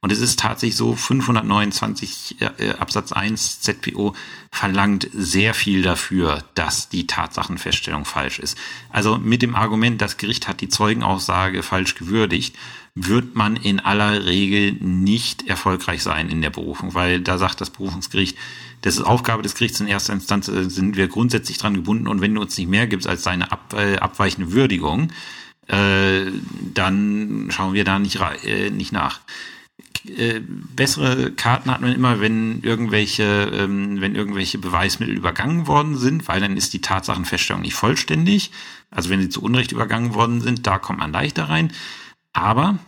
Und es ist tatsächlich so, 529 äh, Absatz 1 ZPO verlangt sehr viel dafür, dass die Tatsachenfeststellung falsch ist. Also mit dem Argument, das Gericht hat die Zeugenaussage falsch gewürdigt, wird man in aller Regel nicht erfolgreich sein in der Berufung, weil da sagt das Berufungsgericht, das ist Aufgabe des Gerichts in erster Instanz, äh, sind wir grundsätzlich dran gebunden und wenn du uns nicht mehr gibst als deine ab, äh, abweichende Würdigung, äh, dann schauen wir da nicht, äh, nicht nach. Äh, bessere Karten hat man immer, wenn irgendwelche, ähm, wenn irgendwelche Beweismittel übergangen worden sind, weil dann ist die Tatsachenfeststellung nicht vollständig. Also wenn sie zu Unrecht übergangen worden sind, da kommt man leichter rein. Aber,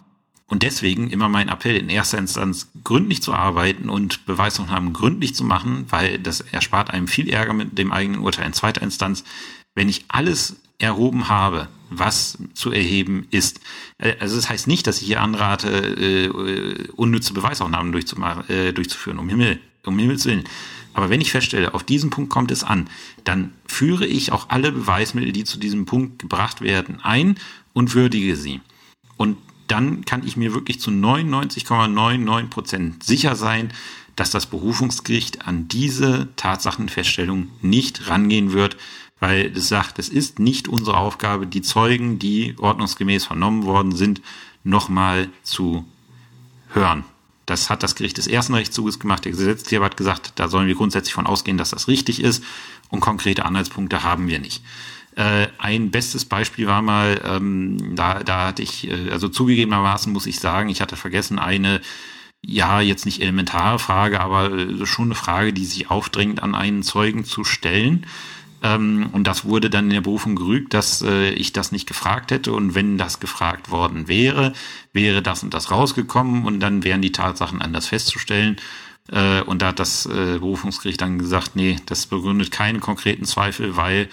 und deswegen immer mein Appell in erster Instanz gründlich zu arbeiten und Beweisaufnahmen gründlich zu machen, weil das erspart einem viel Ärger mit dem eigenen Urteil in zweiter Instanz. Wenn ich alles erhoben habe, was zu erheben ist. Äh, also das heißt nicht, dass ich hier anrate, äh, unnütze Beweisaufnahmen äh, durchzuführen, um, Himmel, um Himmels Willen. Aber wenn ich feststelle, auf diesen Punkt kommt es an, dann führe ich auch alle Beweismittel, die zu diesem Punkt gebracht werden, ein und würdige sie. Und dann kann ich mir wirklich zu 99,99 Prozent sicher sein, dass das Berufungsgericht an diese Tatsachenfeststellung nicht rangehen wird, weil es sagt, es ist nicht unsere Aufgabe, die Zeugen, die ordnungsgemäß vernommen worden sind, nochmal zu hören. Das hat das Gericht des ersten Rechtszuges gemacht. Der Gesetzgeber hat gesagt, da sollen wir grundsätzlich von ausgehen, dass das richtig ist und konkrete Anhaltspunkte haben wir nicht. Äh, ein bestes Beispiel war mal, ähm, da, da hatte ich, äh, also zugegebenermaßen muss ich sagen, ich hatte vergessen, eine, ja, jetzt nicht elementare Frage, aber äh, schon eine Frage, die sich aufdrängt, an einen Zeugen zu stellen. Ähm, und das wurde dann in der Berufung gerügt, dass äh, ich das nicht gefragt hätte. Und wenn das gefragt worden wäre, wäre das und das rausgekommen und dann wären die Tatsachen anders festzustellen. Äh, und da hat das äh, Berufungsgericht dann gesagt, nee, das begründet keinen konkreten Zweifel, weil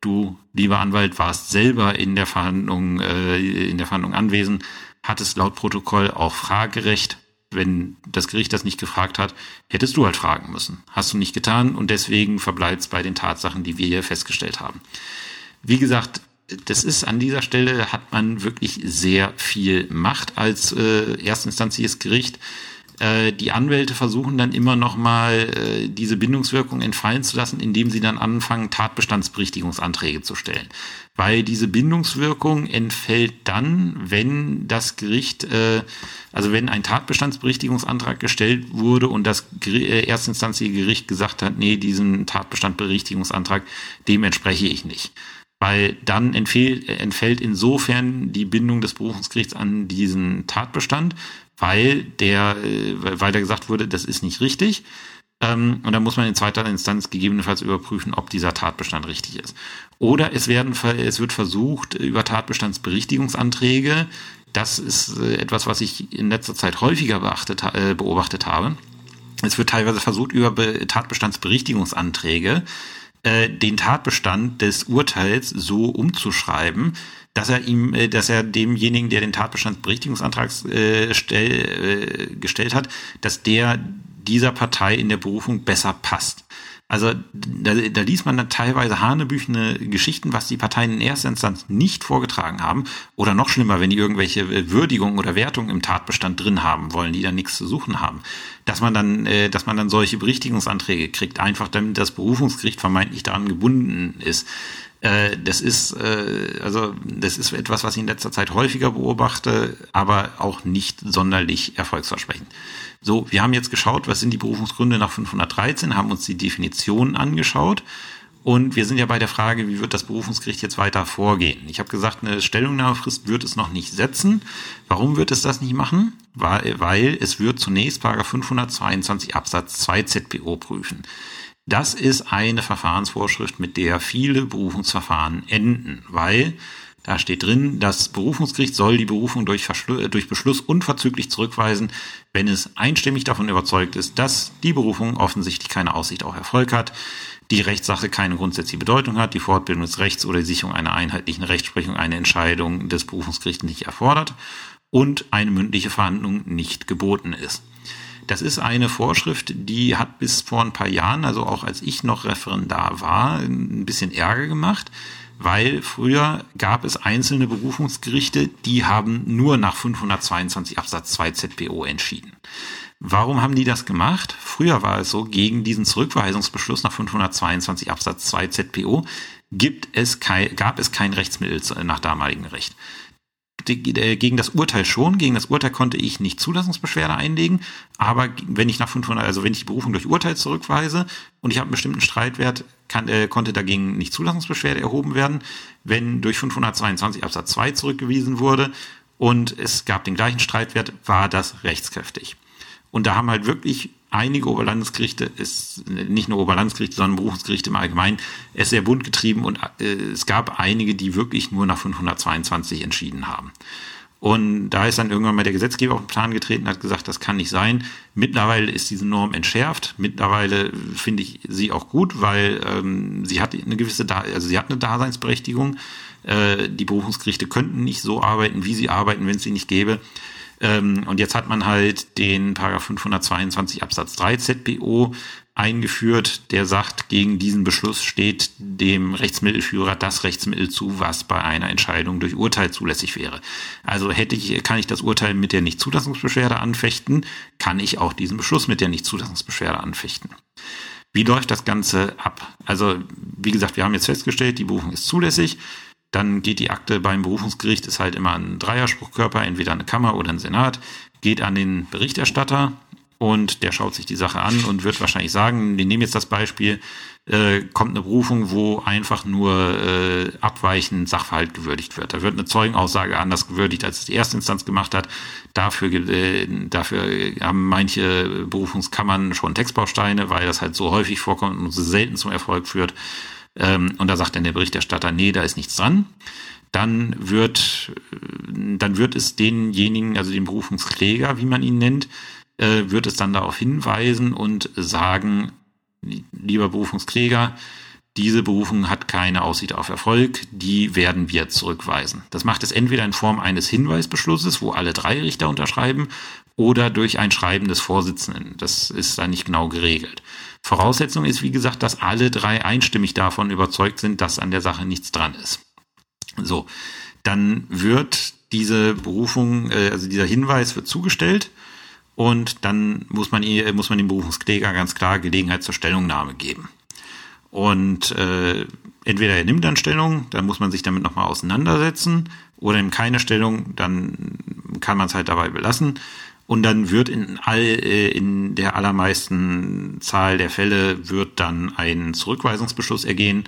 du, lieber Anwalt, warst selber in der Verhandlung, äh, in der Verhandlung anwesend, hattest laut Protokoll auch Fragerecht. Wenn das Gericht das nicht gefragt hat, hättest du halt fragen müssen. Hast du nicht getan und deswegen verbleibt es bei den Tatsachen, die wir hier festgestellt haben. Wie gesagt, das ist an dieser Stelle hat man wirklich sehr viel Macht als äh, erstinstanzliches Gericht. Äh, die Anwälte versuchen dann immer noch mal äh, diese Bindungswirkung entfallen zu lassen, indem sie dann anfangen, Tatbestandsberichtigungsanträge zu stellen. Weil diese Bindungswirkung entfällt dann, wenn das Gericht, äh, also wenn ein Tatbestandsberichtigungsantrag gestellt wurde und das äh, erstinstanzliche Gericht gesagt hat, nee, diesen Tatbestandberichtigungsantrag, dem entspreche ich nicht. weil dann entfällt, entfällt insofern die Bindung des Berufungsgerichts an diesen Tatbestand, weil der, äh, weil da gesagt wurde, das ist nicht richtig. Ähm, und dann muss man in zweiter Instanz gegebenenfalls überprüfen, ob dieser Tatbestand richtig ist. Oder es werden, es wird versucht, über Tatbestandsberichtigungsanträge, das ist äh, etwas, was ich in letzter Zeit häufiger beachtet, äh, beobachtet habe. Es wird teilweise versucht, über Tatbestandsberichtigungsanträge äh, den Tatbestand des Urteils so umzuschreiben, dass er ihm, äh, dass er demjenigen, der den Tatbestandsberichtigungsantrag äh, stell, äh, gestellt hat, dass der dieser Partei in der Berufung besser passt. Also da, da liest man dann teilweise hanebüchene Geschichten, was die Parteien in erster Instanz nicht vorgetragen haben. Oder noch schlimmer, wenn die irgendwelche äh, Würdigungen oder Wertungen im Tatbestand drin haben wollen, die dann nichts zu suchen haben. Dass man dann, äh, dass man dann solche Berichtigungsanträge kriegt, einfach damit das Berufungsgericht vermeintlich daran gebunden ist. Äh, das ist äh, also das ist etwas, was ich in letzter Zeit häufiger beobachte, aber auch nicht sonderlich erfolgsversprechend. So, wir haben jetzt geschaut, was sind die Berufungsgründe nach 513, haben uns die Definitionen angeschaut und wir sind ja bei der Frage, wie wird das Berufungsgericht jetzt weiter vorgehen? Ich habe gesagt, eine Stellungnahmefrist wird es noch nicht setzen. Warum wird es das nicht machen? Weil, weil es wird zunächst 522 Absatz 2 ZPO prüfen. Das ist eine Verfahrensvorschrift, mit der viele Berufungsverfahren enden, weil da steht drin, das Berufungsgericht soll die Berufung durch, Verschlu durch Beschluss unverzüglich zurückweisen, wenn es einstimmig davon überzeugt ist, dass die Berufung offensichtlich keine Aussicht auf Erfolg hat, die Rechtssache keine grundsätzliche Bedeutung hat, die Fortbildung des Rechts oder die Sicherung einer einheitlichen Rechtsprechung eine Entscheidung des Berufungsgerichts nicht erfordert und eine mündliche Verhandlung nicht geboten ist. Das ist eine Vorschrift, die hat bis vor ein paar Jahren, also auch als ich noch Referendar war, ein bisschen Ärger gemacht weil früher gab es einzelne Berufungsgerichte, die haben nur nach 522 Absatz 2 ZPO entschieden. Warum haben die das gemacht? Früher war es so, gegen diesen Zurückweisungsbeschluss nach 522 Absatz 2 ZPO gibt es kein, gab es kein Rechtsmittel nach damaligem Recht. Gegen das Urteil schon, gegen das Urteil konnte ich nicht Zulassungsbeschwerde einlegen, aber wenn ich nach 500, also wenn ich die Berufung durch Urteil zurückweise und ich habe einen bestimmten Streitwert, kann, äh, konnte dagegen nicht Zulassungsbeschwerde erhoben werden. Wenn durch 522 Absatz 2 zurückgewiesen wurde und es gab den gleichen Streitwert, war das rechtskräftig. Und da haben halt wirklich einige Oberlandesgerichte, ist nicht nur Oberlandesgerichte, sondern Berufungsgerichte im Allgemeinen, es sehr bunt getrieben und äh, es gab einige, die wirklich nur nach 522 entschieden haben. Und da ist dann irgendwann mal der Gesetzgeber auf den Plan getreten, hat gesagt, das kann nicht sein. Mittlerweile ist diese Norm entschärft. Mittlerweile finde ich sie auch gut, weil ähm, sie hat eine gewisse, da also sie hat eine Daseinsberechtigung. Äh, die Berufungsgerichte könnten nicht so arbeiten, wie sie arbeiten, wenn es sie nicht gäbe. Ähm, und jetzt hat man halt den Paragraph 522 Absatz 3 ZPO eingeführt, der sagt, gegen diesen Beschluss steht dem Rechtsmittelführer das Rechtsmittel zu, was bei einer Entscheidung durch Urteil zulässig wäre. Also hätte ich, kann ich das Urteil mit der Nichtzulassungsbeschwerde anfechten, kann ich auch diesen Beschluss mit der Nichtzulassungsbeschwerde anfechten. Wie läuft das Ganze ab? Also, wie gesagt, wir haben jetzt festgestellt, die Berufung ist zulässig. Dann geht die Akte beim Berufungsgericht, ist halt immer ein Dreierspruchkörper, entweder eine Kammer oder ein Senat, geht an den Berichterstatter und der schaut sich die Sache an und wird wahrscheinlich sagen, wir nehmen jetzt das Beispiel, äh, kommt eine Berufung, wo einfach nur äh, abweichend Sachverhalt gewürdigt wird. Da wird eine Zeugenaussage anders gewürdigt, als es die erste Instanz gemacht hat. Dafür, äh, dafür haben manche Berufungskammern schon Textbausteine, weil das halt so häufig vorkommt und so selten zum Erfolg führt. Ähm, und da sagt dann der Berichterstatter, nee, da ist nichts dran. Dann wird, dann wird es denjenigen, also den Berufungskläger, wie man ihn nennt, äh, wird es dann darauf hinweisen und sagen, lieber Berufungskläger, diese Berufung hat keine Aussicht auf Erfolg, die werden wir zurückweisen. Das macht es entweder in Form eines Hinweisbeschlusses, wo alle drei Richter unterschreiben, oder durch ein Schreiben des Vorsitzenden. Das ist da nicht genau geregelt. Voraussetzung ist, wie gesagt, dass alle drei einstimmig davon überzeugt sind, dass an der Sache nichts dran ist. So, dann wird diese Berufung, äh, also dieser Hinweis wird zugestellt und dann muss man, muss man dem Berufungskläger ganz klar Gelegenheit zur Stellungnahme geben. Und äh, entweder er nimmt dann Stellung, dann muss man sich damit nochmal auseinandersetzen, oder nimmt keine Stellung, dann kann man es halt dabei belassen. Und dann wird in all, äh, in der allermeisten Zahl der Fälle wird dann ein Zurückweisungsbeschluss ergehen.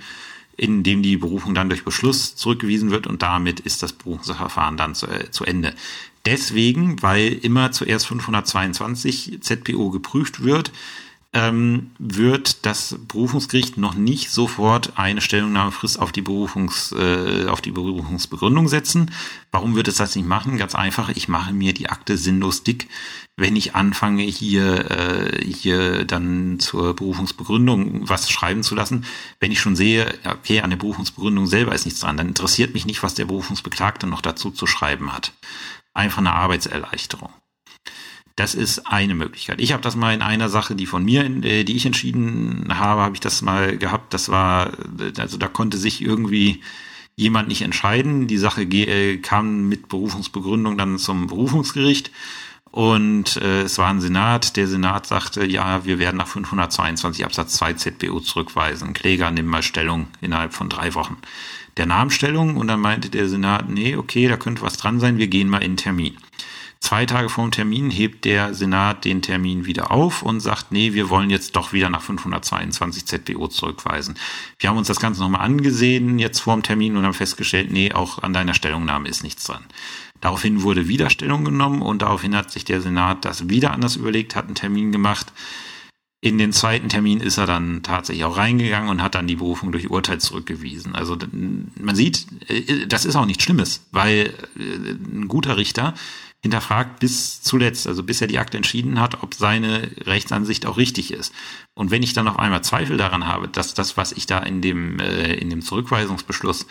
in dem die Berufung dann durch Beschluss zurückgewiesen wird und damit ist das Berufungsverfahren dann zu, äh, zu Ende. Deswegen, weil immer zuerst 522 ZPO geprüft wird, ähm, wird das Berufungsgericht noch nicht sofort eine Stellungnahmefrist auf die, Berufungs, äh, auf die Berufungsbegründung setzen. Warum wird es das nicht machen? Ganz einfach, ich mache mir die Akte sinnlos dick, wenn ich anfange, hier, äh, hier dann zur Berufungsbegründung was schreiben zu lassen. Wenn ich schon sehe, okay, an der Berufungsbegründung selber ist nichts dran, dann interessiert mich nicht, was der Berufungsbeklagte noch dazu zu schreiben hat. Einfach eine Arbeitserleichterung. Das ist eine Möglichkeit. Ich habe das mal in einer Sache, die von mir, äh, die ich entschieden habe, habe ich das mal gehabt. Das war, äh, also da konnte sich irgendwie jemand nicht entscheiden. Die Sache äh, kam mit Berufungsbegründung dann zum Berufungsgericht und äh, es war ein Senat. Der Senat sagte, ja, wir werden nach 522 Absatz 2 ZBO zurückweisen. Kläger, nimm mal Stellung innerhalb von drei Wochen. Der nahm Stellung und dann meinte der Senat, nee, okay, da könnte was dran sein, wir gehen mal in Termin. Zwei Tage vor dem Termin hebt der Senat den Termin wieder auf und sagt, nee, wir wollen jetzt doch wieder nach 522 ZBO zurückweisen. Wir haben uns das Ganze nochmal angesehen jetzt vor dem Termin und haben festgestellt, nee, auch an deiner Stellungnahme ist nichts dran. Daraufhin wurde wieder Stellung genommen und daraufhin hat sich der Senat das wieder anders überlegt, hat einen Termin gemacht. In den zweiten Termin ist er dann tatsächlich auch reingegangen und hat dann die Berufung durch Urteil zurückgewiesen. Also man sieht, äh, das ist auch nichts Schlimmes, weil äh, ein guter Richter hinterfragt bis zuletzt, also bis er die Akte entschieden hat, ob seine Rechtsansicht auch richtig ist. Und wenn ich dann auf einmal Zweifel daran habe, dass das, was ich da in dem, äh, in dem Zurückweisungsbeschluss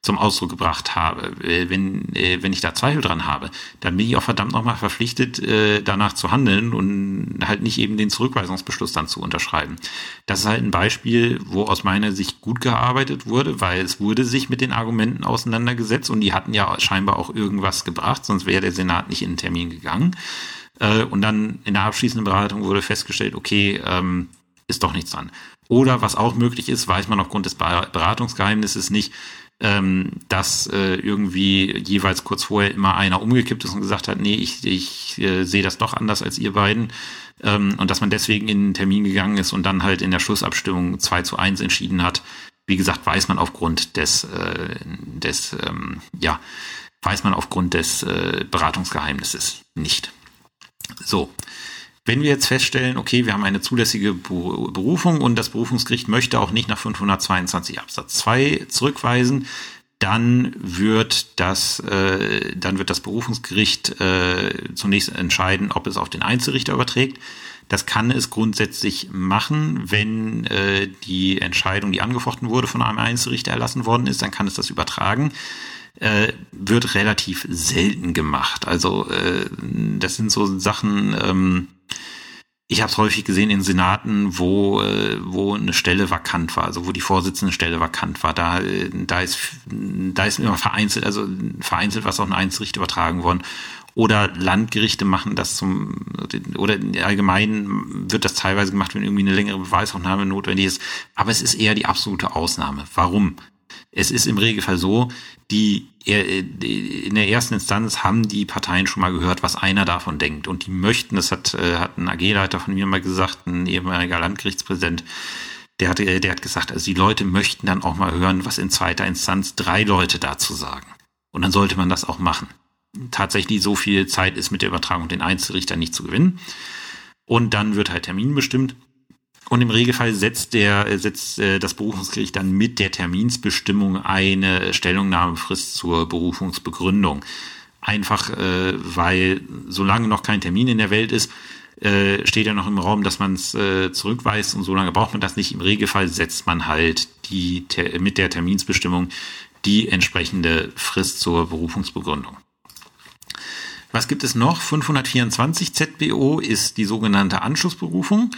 zum Ausdruck gebracht habe, äh, wenn, äh, wenn ich da Zweifel dran habe, dann bin ich auch verdammt nochmal verpflichtet, äh, danach zu handeln und halt nicht eben den Zurückweisungsbeschluss dann zu unterschreiben. Das ist halt ein Beispiel, wo aus meiner Sicht gut gearbeitet wurde, weil es wurde sich mit den Argumenten auseinandergesetzt und die hatten ja scheinbar auch irgendwas gebracht, sonst wäre der Senat nicht in den Termin gegangen. Und dann in der abschließenden Beratung wurde festgestellt, okay, ähm, ist doch nichts dran. Oder was auch möglich ist, weiß man aufgrund des Beratungsgeheimnisses nicht, ähm, dass äh, irgendwie jeweils kurz vorher immer einer umgekippt ist und gesagt hat, nee, ich, ich äh, sehe das doch anders als ihr beiden. Ähm, und dass man deswegen in den Termin gegangen ist und dann halt in der Schlussabstimmung 2 zu 1 entschieden hat. Wie gesagt, weiß man aufgrund des, äh, des ähm, ja, weiß man aufgrund des äh, Beratungsgeheimnisses nicht. So, wenn wir jetzt feststellen, okay, wir haben eine zulässige Berufung und das Berufungsgericht möchte auch nicht nach 522 Absatz 2 zurückweisen, dann wird das, äh, dann wird das Berufungsgericht äh, zunächst entscheiden, ob es auf den Einzelrichter überträgt. Das kann es grundsätzlich machen, wenn äh, die Entscheidung, die angefochten wurde, von einem Einzelrichter erlassen worden ist, dann kann es das übertragen. Äh, wird relativ selten gemacht. Also äh, das sind so Sachen, ähm, ich habe es häufig gesehen in Senaten, wo, äh, wo eine Stelle vakant war, also wo die Vorsitzende Stelle vakant war. Da, äh, da, ist, da ist immer vereinzelt, also vereinzelt was auch ein Einzelrichter übertragen worden. Oder Landgerichte machen das zum, oder allgemein wird das teilweise gemacht, wenn irgendwie eine längere Beweisaufnahme notwendig ist. Aber es ist eher die absolute Ausnahme. Warum? Es ist im Regelfall so, die in der ersten Instanz haben die Parteien schon mal gehört, was einer davon denkt. Und die möchten, das hat, äh, hat ein AG-Leiter von mir mal gesagt, ein ehemaliger Landgerichtspräsident, der hat, der hat gesagt, also die Leute möchten dann auch mal hören, was in zweiter Instanz drei Leute dazu sagen. Und dann sollte man das auch machen. Tatsächlich so viel Zeit ist mit der Übertragung den Einzelrichter nicht zu gewinnen. Und dann wird halt Termin bestimmt. Und im Regelfall setzt der setzt äh, das Berufungsgericht dann mit der Terminsbestimmung eine Stellungnahmefrist zur Berufungsbegründung. Einfach äh, weil solange noch kein Termin in der Welt ist, äh, steht ja noch im Raum, dass man es äh, zurückweist und solange braucht man das nicht. Im Regelfall setzt man halt die mit der Terminsbestimmung die entsprechende Frist zur Berufungsbegründung. Was gibt es noch? 524 ZBO ist die sogenannte Anschlussberufung.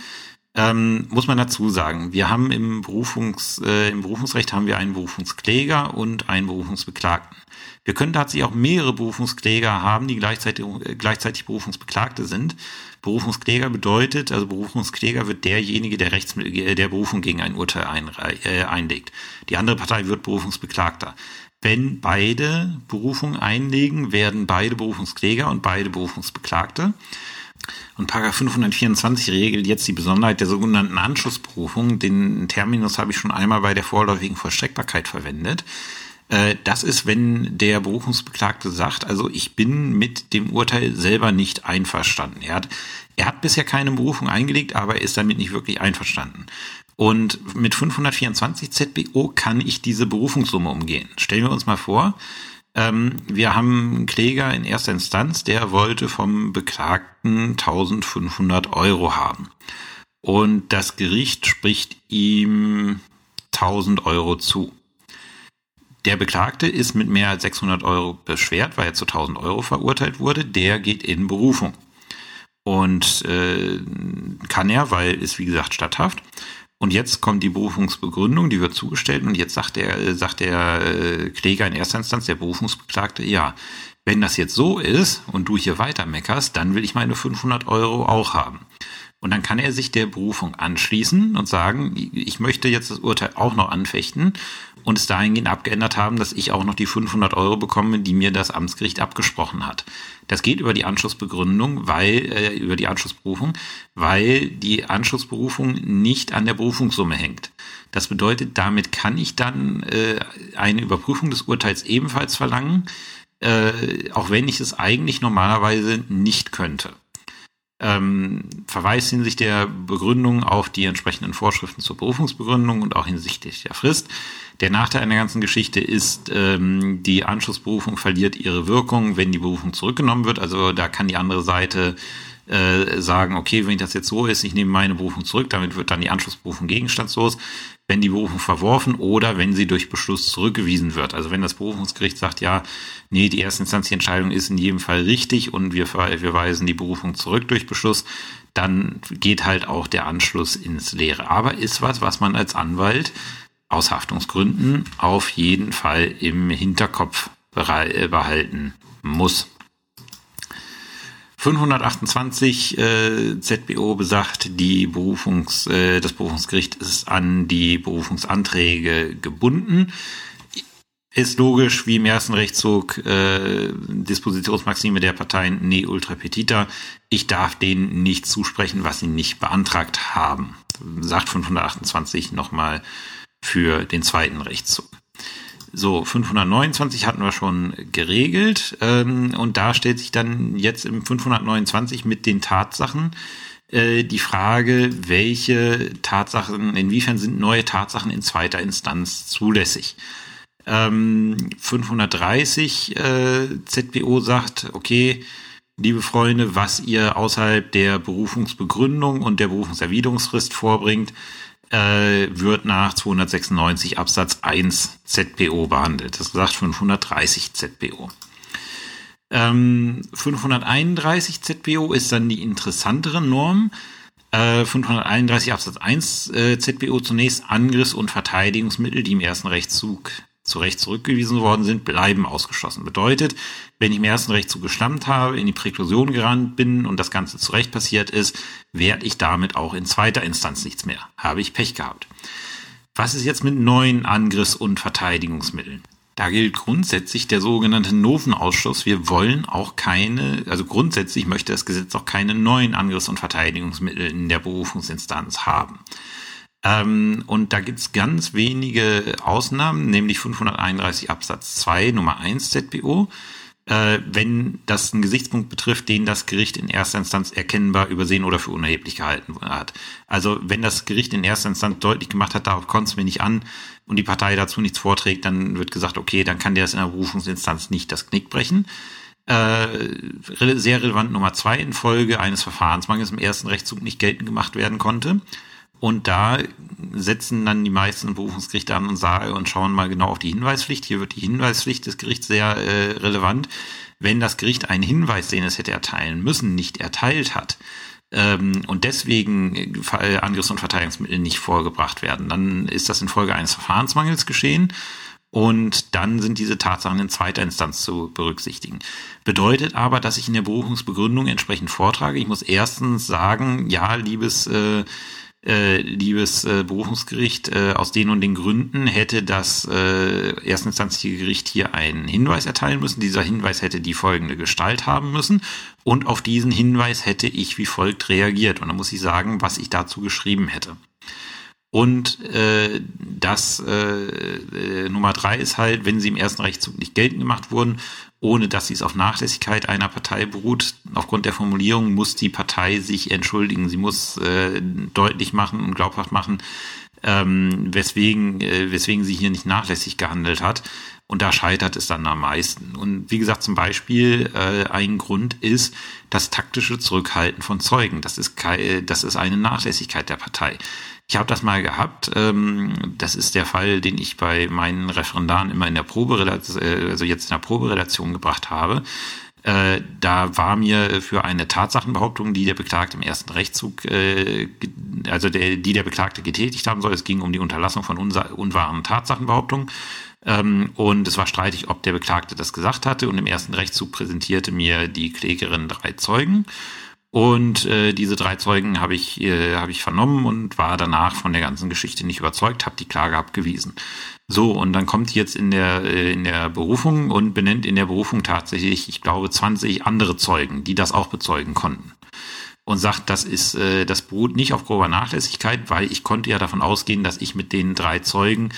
Ähm, muss man dazu sagen, wir haben im, Berufungs, äh, im Berufungsrecht haben wir einen Berufungskläger und einen Berufungsbeklagten. Wir können tatsächlich auch mehrere Berufungskläger haben, die gleichzeitig, äh, gleichzeitig Berufungsbeklagte sind. Berufungskläger bedeutet, also Berufungskläger wird derjenige, der Rechts, äh, der Berufung gegen ein Urteil ein, äh, einlegt. Die andere Partei wird Berufungsbeklagter. Wenn beide Berufung einlegen, werden beide Berufungskläger und beide Berufungsbeklagte. Und Paragraph 524 regelt jetzt die Besonderheit der sogenannten Anschlussberufung. Den Terminus habe ich schon einmal bei der vorläufigen Vollstreckbarkeit verwendet. Äh, das ist, wenn der Berufungsbeklagte sagt, also ich bin mit dem Urteil selber nicht einverstanden. Er hat, er hat bisher keine Berufung eingelegt, aber er ist damit nicht wirklich einverstanden. Und mit 524 ZBO kann ich diese Berufungssumme umgehen. Stellen wir uns mal vor, ähm, wir haben einen Kläger in erster Instanz, der wollte vom Beklagten 1500 Euro haben. Und das Gericht spricht ihm 1000 Euro zu. Der Beklagte ist mit mehr als 600 Euro beschwert, weil er zu 1000 Euro verurteilt wurde. Der geht in Berufung. Und äh, kann er, weil ist wie gesagt statthaft. Und jetzt kommt die Berufungsbegründung, die wird zugestellt und jetzt sagt der, äh, sagt der äh, Kläger in erster Instanz, der Berufungsbeklagte, ja, wenn das jetzt so ist und du hier weiter meckerst, dann will ich meine 500 Euro auch haben. Und dann kann er sich der Berufung anschließen und sagen, ich möchte jetzt das Urteil auch noch anfechten und es dahingehend abgeändert haben, dass ich auch noch die 500 Euro bekomme, die mir das Amtsgericht abgesprochen hat. Das geht über die Anschlussbegründung, weil äh, über die Anschlussberufung, weil die Anschlussberufung nicht an der Berufungssumme hängt. Das bedeutet, damit kann ich dann äh, eine Überprüfung des Urteils ebenfalls verlangen, äh, auch wenn ich es eigentlich normalerweise nicht könnte ähm, Verweis hinsichtlich der Begründung auf die entsprechenden Vorschriften zur Berufungsbegründung und auch hinsichtlich der Frist. Der Nachteil einer ganzen Geschichte ist, ähm, die Anschlussberufung verliert ihre Wirkung, wenn die Berufung zurückgenommen wird. Also da kann die andere Seite äh, sagen, okay, wenn das jetzt so ist, ich nehme meine Berufung zurück, damit wird dann die Anschlussberufung gegenstandslos wenn die Berufung verworfen oder wenn sie durch Beschluss zurückgewiesen wird. Also wenn das Berufungsgericht sagt, ja, nee, die erste Entscheidung ist in jedem Fall richtig und wir, wir weisen die Berufung zurück durch Beschluss, dann geht halt auch der Anschluss ins Leere. Aber ist was, was man als Anwalt aus Haftungsgründen auf jeden Fall im Hinterkopf behalten muss. 528 äh, ZBO besagt, die Berufungs, äh, das Berufungsgericht ist an die Berufungsanträge gebunden. Ist logisch, wie im ersten Rechtszug, äh, Dispositionsmaxime der Parteien ne ultra petita. Ich darf denen nicht zusprechen, was sie nicht beantragt haben. Sagt 528 nochmal für den zweiten Rechtszug. So, 529 hatten wir schon geregelt. Ähm, und da stellt sich dann jetzt im 529 mit den Tatsachen äh, die Frage, welche Tatsachen, inwiefern sind neue Tatsachen in zweiter Instanz zulässig? Ähm, 530 äh, ZBO sagt, okay, liebe Freunde, was ihr außerhalb der Berufungsbegründung und der Berufungserwiderungsfrist vorbringt, äh, wird nach 296 Absatz 1 ZPO behandelt. Das gesagt 530 ZPO. Ähm, 531 ZPO ist dann die interessantere Norm. Äh, 531 Absatz 1 äh, ZPO zunächst Angriffs- und Verteidigungsmittel, die im ersten Rechtszug zu Recht zurückgewiesen worden sind, bleiben ausgeschlossen. Bedeutet, wenn ich im ersten Recht gestammt habe, in die Präklusion gerannt bin und das Ganze zu Recht passiert ist, werde ich damit auch in zweiter Instanz nichts mehr. Habe ich Pech gehabt. Was ist jetzt mit neuen Angriffs- und Verteidigungsmitteln? Da gilt grundsätzlich der sogenannte Novenausschluss. Wir wollen auch keine, also grundsätzlich möchte das Gesetz auch keine neuen Angriffs- und Verteidigungsmittel in der Berufungsinstanz haben. Ähm, und da gibt's ganz wenige Ausnahmen, nämlich 531 Absatz 2 Nummer 1 ZBO, äh, wenn das einen Gesichtspunkt betrifft, den das Gericht in erster Instanz erkennbar übersehen oder für unerheblich gehalten hat. Also wenn das Gericht in erster Instanz deutlich gemacht hat, darauf kommt es mir nicht an und die Partei dazu nichts vorträgt, dann wird gesagt, okay, dann kann der das in der Berufungsinstanz nicht das Knick brechen. Äh, sehr relevant Nummer zwei in Folge eines Verfahrensmangels im ersten Rechtszug nicht geltend gemacht werden konnte. Und da setzen dann die meisten Berufungsgerichte an und sagen und schauen mal genau auf die Hinweispflicht. Hier wird die Hinweispflicht des Gerichts sehr äh, relevant. Wenn das Gericht einen Hinweis, den es hätte erteilen müssen, nicht erteilt hat, ähm, und deswegen äh, Angriffs- und Verteidigungsmittel nicht vorgebracht werden, dann ist das infolge eines Verfahrensmangels geschehen. Und dann sind diese Tatsachen in zweiter Instanz zu berücksichtigen. Bedeutet aber, dass ich in der Berufungsbegründung entsprechend vortrage. Ich muss erstens sagen, ja, liebes äh, äh, liebes äh, Berufungsgericht, äh, aus den und den Gründen hätte das äh, erstinstanzliche Gericht hier einen Hinweis erteilen müssen. Dieser Hinweis hätte die folgende Gestalt haben müssen und auf diesen Hinweis hätte ich wie folgt reagiert. Und dann muss ich sagen, was ich dazu geschrieben hätte. Und äh, das äh, äh, Nummer drei ist halt, wenn sie im ersten Rechtszug nicht geltend gemacht wurden, ohne dass dies auf Nachlässigkeit einer Partei beruht, aufgrund der Formulierung muss die Partei sich entschuldigen. Sie muss äh, deutlich machen und glaubhaft machen, ähm, weswegen, äh, weswegen sie hier nicht nachlässig gehandelt hat. Und da scheitert es dann am meisten. Und wie gesagt, zum Beispiel äh, ein Grund ist das taktische Zurückhalten von Zeugen. Das ist, das ist eine Nachlässigkeit der Partei. Ich habe das mal gehabt. Ähm, das ist der Fall, den ich bei meinen Referendaren immer in der Proberelation, äh, also jetzt in der Proberelation gebracht habe. Äh, da war mir für eine Tatsachenbehauptung, die der Beklagte im ersten Rechtszug, äh, also der, die der Beklagte getätigt haben soll, es ging um die Unterlassung von unwahren Tatsachenbehauptungen, ähm, und es war streitig, ob der Beklagte das gesagt hatte. Und im ersten Rechtszug präsentierte mir die Klägerin drei Zeugen. Und äh, diese drei Zeugen habe ich, äh, hab ich vernommen und war danach von der ganzen Geschichte nicht überzeugt, habe die Klage abgewiesen. So, und dann kommt jetzt in der, äh, in der Berufung und benennt in der Berufung tatsächlich, ich glaube, 20 andere Zeugen, die das auch bezeugen konnten und sagt, das ist, äh, das beruht nicht auf grober Nachlässigkeit, weil ich konnte ja davon ausgehen, dass ich mit den drei Zeugen,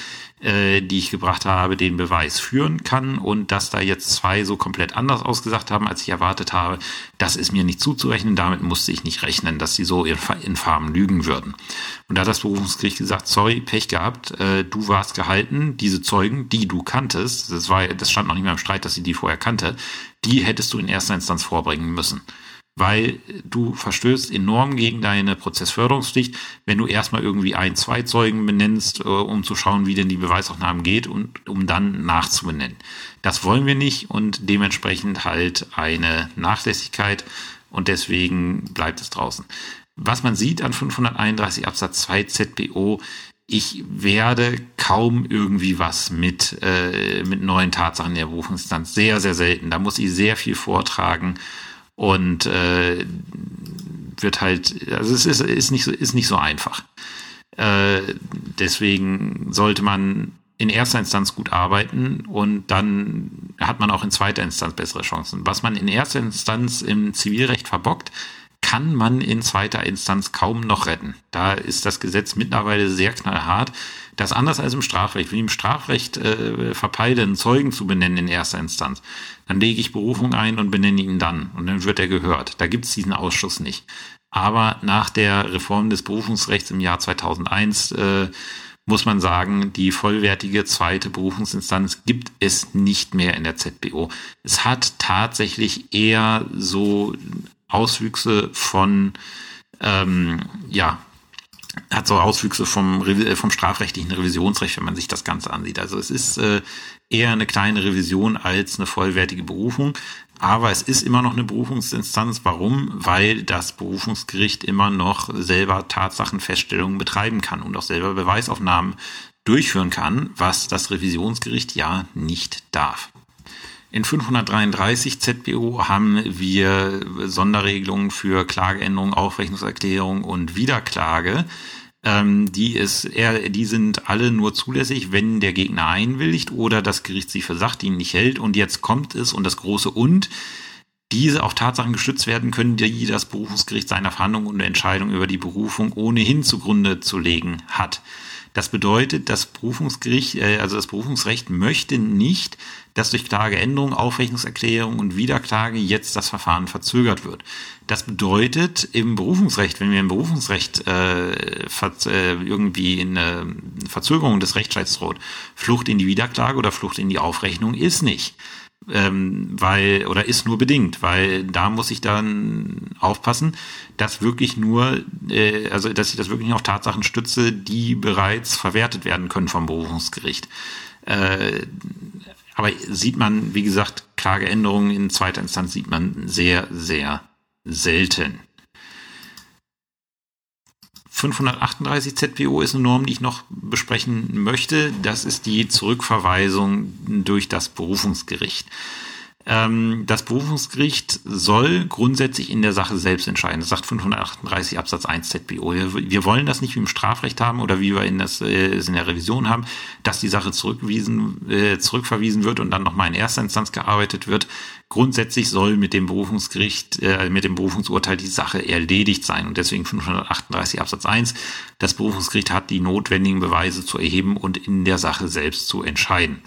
äh, die ich gebracht habe, den Beweis führen kann und dass da jetzt zwei so komplett anders ausgesagt haben, als ich erwartet habe, das ist mir nicht zuzurechnen. Damit musste ich nicht rechnen, dass sie so infam lügen würden. Und da hat das Berufungsgericht gesagt, sorry, Pech gehabt, äh, du warst gehalten, diese Zeugen, die du kanntest, das war, das stand noch nicht mehr im Streit, dass sie die vorher kannte, die hättest du in erster Instanz vorbringen müssen weil du verstößt enorm gegen deine Prozessförderungspflicht, wenn du erstmal irgendwie ein, zwei Zeugen benennst, äh, um zu schauen, wie denn die Beweisaufnahmen geht und um dann nachzubenennen. Das wollen wir nicht und dementsprechend halt eine Nachlässigkeit und deswegen bleibt es draußen. Was man sieht an 531 Absatz 2 ZBO, ich werde kaum irgendwie was mit, äh, mit neuen Tatsachen der Berufungsinstanz. Sehr, sehr selten. Da muss ich sehr viel vortragen und äh, wird halt, also es ist, ist, nicht, so, ist nicht so einfach. Äh, deswegen sollte man in erster Instanz gut arbeiten und dann hat man auch in zweiter Instanz bessere Chancen. Was man in erster Instanz im Zivilrecht verbockt, kann man in zweiter Instanz kaum noch retten. Da ist das Gesetz mittlerweile sehr knallhart. Das anders als im Strafrecht. Wenn ich im Strafrecht äh, verpeile, einen Zeugen zu benennen in erster Instanz, dann lege ich Berufung ein und benenne ihn dann. Und dann wird er gehört. Da gibt es diesen Ausschuss nicht. Aber nach der Reform des Berufungsrechts im Jahr 2001 äh, muss man sagen, die vollwertige zweite Berufungsinstanz gibt es nicht mehr in der ZBO. Es hat tatsächlich eher so Auswüchse von ähm, ja, hat so Auswüchse vom, äh, vom strafrechtlichen Revisionsrecht, wenn man sich das Ganze ansieht. Also es ist äh, eher eine kleine Revision als eine vollwertige Berufung. Aber es ist immer noch eine Berufungsinstanz. Warum? Weil das Berufungsgericht immer noch selber Tatsachenfeststellungen betreiben kann und auch selber Beweisaufnahmen durchführen kann, was das Revisionsgericht ja nicht darf. In 533 ZBO haben wir Sonderregelungen für Klageänderung, Aufrechnungserklärung und Wiederklage. Ähm, die, ist eher, die sind alle nur zulässig, wenn der Gegner einwilligt oder das Gericht sich für sachdienlich hält. Und jetzt kommt es und das große Und, diese auf Tatsachen gestützt werden können, die das Berufungsgericht seiner Verhandlung und Entscheidung über die Berufung ohnehin zugrunde zu legen hat. Das bedeutet, das Berufungsgericht, äh, also das Berufungsrecht möchte nicht, dass durch Klageänderung, Aufrechnungserklärung und Wiederklage jetzt das Verfahren verzögert wird. Das bedeutet im Berufungsrecht, wenn wir im Berufungsrecht äh, äh, irgendwie in äh, Verzögerung des Rechtsstreits droht, Flucht in die Wiederklage oder Flucht in die Aufrechnung ist nicht ähm, weil oder ist nur bedingt, weil da muss ich dann aufpassen, dass wirklich nur, äh, also dass ich das wirklich auf Tatsachen stütze, die bereits verwertet werden können vom Berufungsgericht. Äh, aber sieht man, wie gesagt, Klageänderungen in zweiter Instanz sieht man sehr, sehr selten. 538 ZPO ist eine Norm, die ich noch besprechen möchte. Das ist die Zurückverweisung durch das Berufungsgericht. Ähm, das Berufungsgericht soll grundsätzlich in der Sache selbst entscheiden. Das sagt 538 Absatz 1 ZBO. Wir wollen das nicht wie im Strafrecht haben oder wie wir in, das, äh, in der Revision haben, dass die Sache zurückwiesen, äh, zurückverwiesen wird und dann nochmal in erster Instanz gearbeitet wird. Grundsätzlich soll mit dem Berufungsgericht, äh, mit dem Berufungsurteil die Sache erledigt sein und deswegen 538 Absatz 1. Das Berufungsgericht hat die notwendigen Beweise zu erheben und in der Sache selbst zu entscheiden.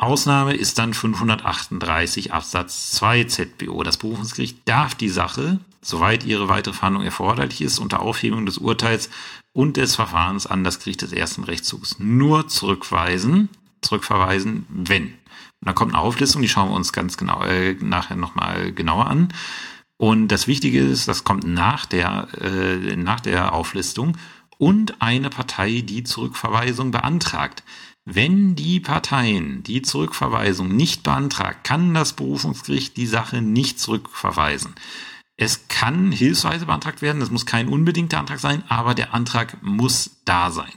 Ausnahme ist dann 538 Absatz 2 ZBO. Das Berufungsgericht darf die Sache, soweit ihre weitere Verhandlung erforderlich ist, unter Aufhebung des Urteils und des Verfahrens an das Gericht des ersten Rechtszugs nur zurückweisen, zurückverweisen, wenn. Und dann kommt eine Auflistung, die schauen wir uns ganz genau äh, nachher nochmal genauer an. Und das Wichtige ist, das kommt nach der, äh, nach der Auflistung und eine Partei, die Zurückverweisung beantragt. Wenn die Parteien die Zurückverweisung nicht beantragt, kann das Berufungsgericht die Sache nicht zurückverweisen. Es kann hilfsweise beantragt werden, das muss kein unbedingter Antrag sein, aber der Antrag muss da sein.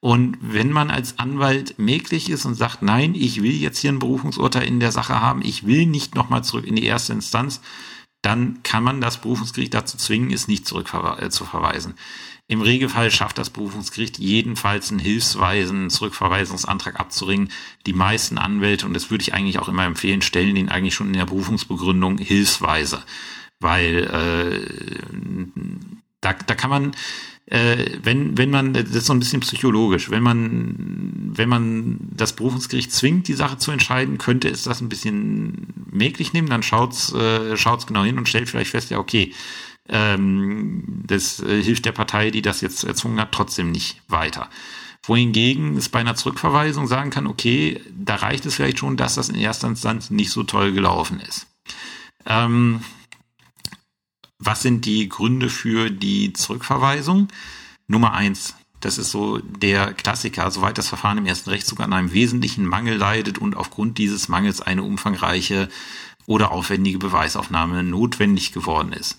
Und wenn man als Anwalt mäglich ist und sagt, nein, ich will jetzt hier ein Berufungsurteil in der Sache haben, ich will nicht nochmal zurück in die erste Instanz, dann kann man das Berufungsgericht dazu zwingen, es nicht zurückzuverweisen. Im Regelfall schafft das Berufungsgericht jedenfalls einen hilfsweisen Zurückverweisungsantrag abzuringen. Die meisten Anwälte, und das würde ich eigentlich auch immer empfehlen, stellen den eigentlich schon in der Berufungsbegründung hilfsweise. Weil äh, da, da kann man, äh, wenn, wenn man, das ist so ein bisschen psychologisch, wenn man, wenn man das Berufungsgericht zwingt, die Sache zu entscheiden, könnte es das ein bisschen mäglich nehmen, dann schaut's, äh, schaut's genau hin und stellt vielleicht fest, ja, okay, ähm, das äh, hilft der Partei, die das jetzt erzwungen hat, trotzdem nicht weiter. Wohingegen es bei einer Zurückverweisung sagen kann, okay, da reicht es vielleicht schon, dass das in erster Instanz nicht so toll gelaufen ist. Ähm, was sind die Gründe für die Zurückverweisung? Nummer eins, das ist so der Klassiker, soweit das Verfahren im ersten Rechtszug an einem wesentlichen Mangel leidet und aufgrund dieses Mangels eine umfangreiche oder aufwendige Beweisaufnahme notwendig geworden ist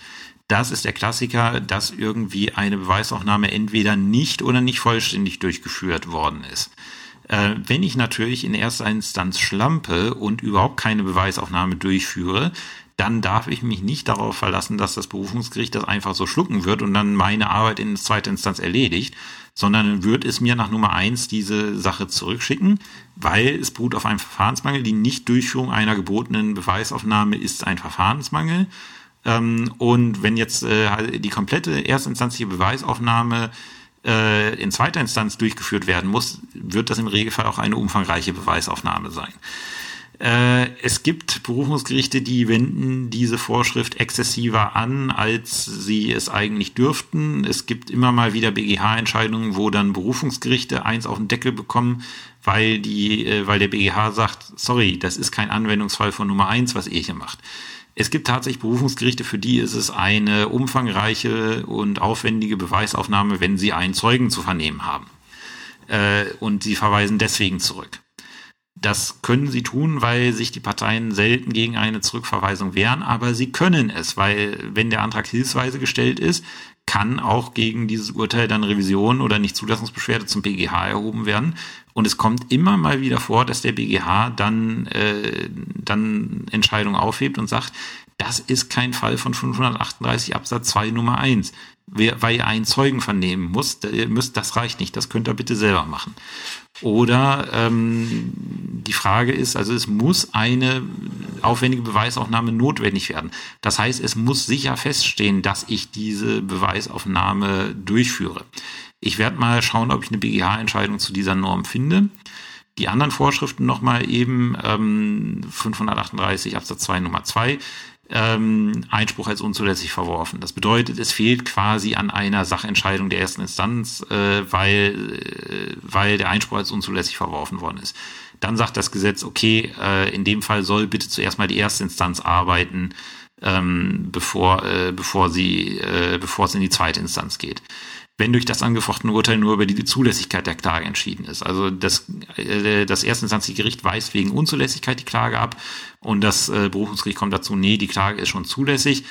das ist der Klassiker, dass irgendwie eine Beweisaufnahme entweder nicht oder nicht vollständig durchgeführt worden ist. Äh, wenn ich natürlich in erster Instanz schlampe und überhaupt keine Beweisaufnahme durchführe, dann darf ich mich nicht darauf verlassen, dass das Berufungsgericht das einfach so schlucken wird und dann meine Arbeit in zweiter Instanz erledigt, sondern wird es mir nach Nummer eins diese Sache zurückschicken, weil es beruht auf einem Verfahrensmangel. Die Nichtdurchführung einer gebotenen Beweisaufnahme ist ein Verfahrensmangel. Ähm, und wenn jetzt äh, die komplette erstinstanzliche Beweisaufnahme äh, in zweiter Instanz durchgeführt werden muss, wird das im Regelfall auch eine umfangreiche Beweisaufnahme sein. Äh, es gibt Berufungsgerichte, die wenden diese Vorschrift exzessiver an, als sie es eigentlich dürften. Es gibt immer mal wieder BGH-Entscheidungen, wo dann Berufungsgerichte eins auf den Deckel bekommen, weil die, äh, weil der BGH sagt, sorry, das ist kein Anwendungsfall von Nummer eins, was ihr hier macht. Es gibt tatsächlich Berufungsgerichte, für die ist es eine umfangreiche und aufwendige Beweisaufnahme, wenn sie einen Zeugen zu vernehmen haben. Äh, und sie verweisen deswegen zurück. Das können sie tun, weil sich die Parteien selten gegen eine Zurückverweisung wehren, aber sie können es, weil wenn der Antrag hilfsweise gestellt ist, kann auch gegen dieses Urteil dann Revision oder Nichtzulassungsbeschwerde zum BGH erhoben werden. Und es kommt immer mal wieder vor, dass der BGH dann, äh, dann Entscheidungen aufhebt und sagt, das ist kein Fall von 538 Absatz 2 Nummer 1. Weil ihr einen Zeugen vernehmen müsst, müsst, das reicht nicht, das könnt ihr bitte selber machen. Oder ähm, die Frage ist, also es muss eine aufwendige Beweisaufnahme notwendig werden. Das heißt, es muss sicher feststehen, dass ich diese Beweisaufnahme durchführe. Ich werde mal schauen, ob ich eine BGH-Entscheidung zu dieser Norm finde. Die anderen Vorschriften nochmal eben ähm, 538 Absatz 2 Nummer 2 ähm, Einspruch als unzulässig verworfen. Das bedeutet, es fehlt quasi an einer Sachentscheidung der ersten Instanz, äh, weil, äh, weil der Einspruch als unzulässig verworfen worden ist. Dann sagt das Gesetz, okay, äh, in dem Fall soll bitte zuerst mal die erste Instanz arbeiten, ähm, bevor, äh, bevor, sie, äh, bevor es in die zweite Instanz geht wenn durch das angefochtene Urteil nur über die Zulässigkeit der Klage entschieden ist. Also das, äh, das erstinstanzliche Gericht weist wegen Unzulässigkeit die Klage ab und das äh, Berufungsgericht kommt dazu, nee, die Klage ist schon zulässig.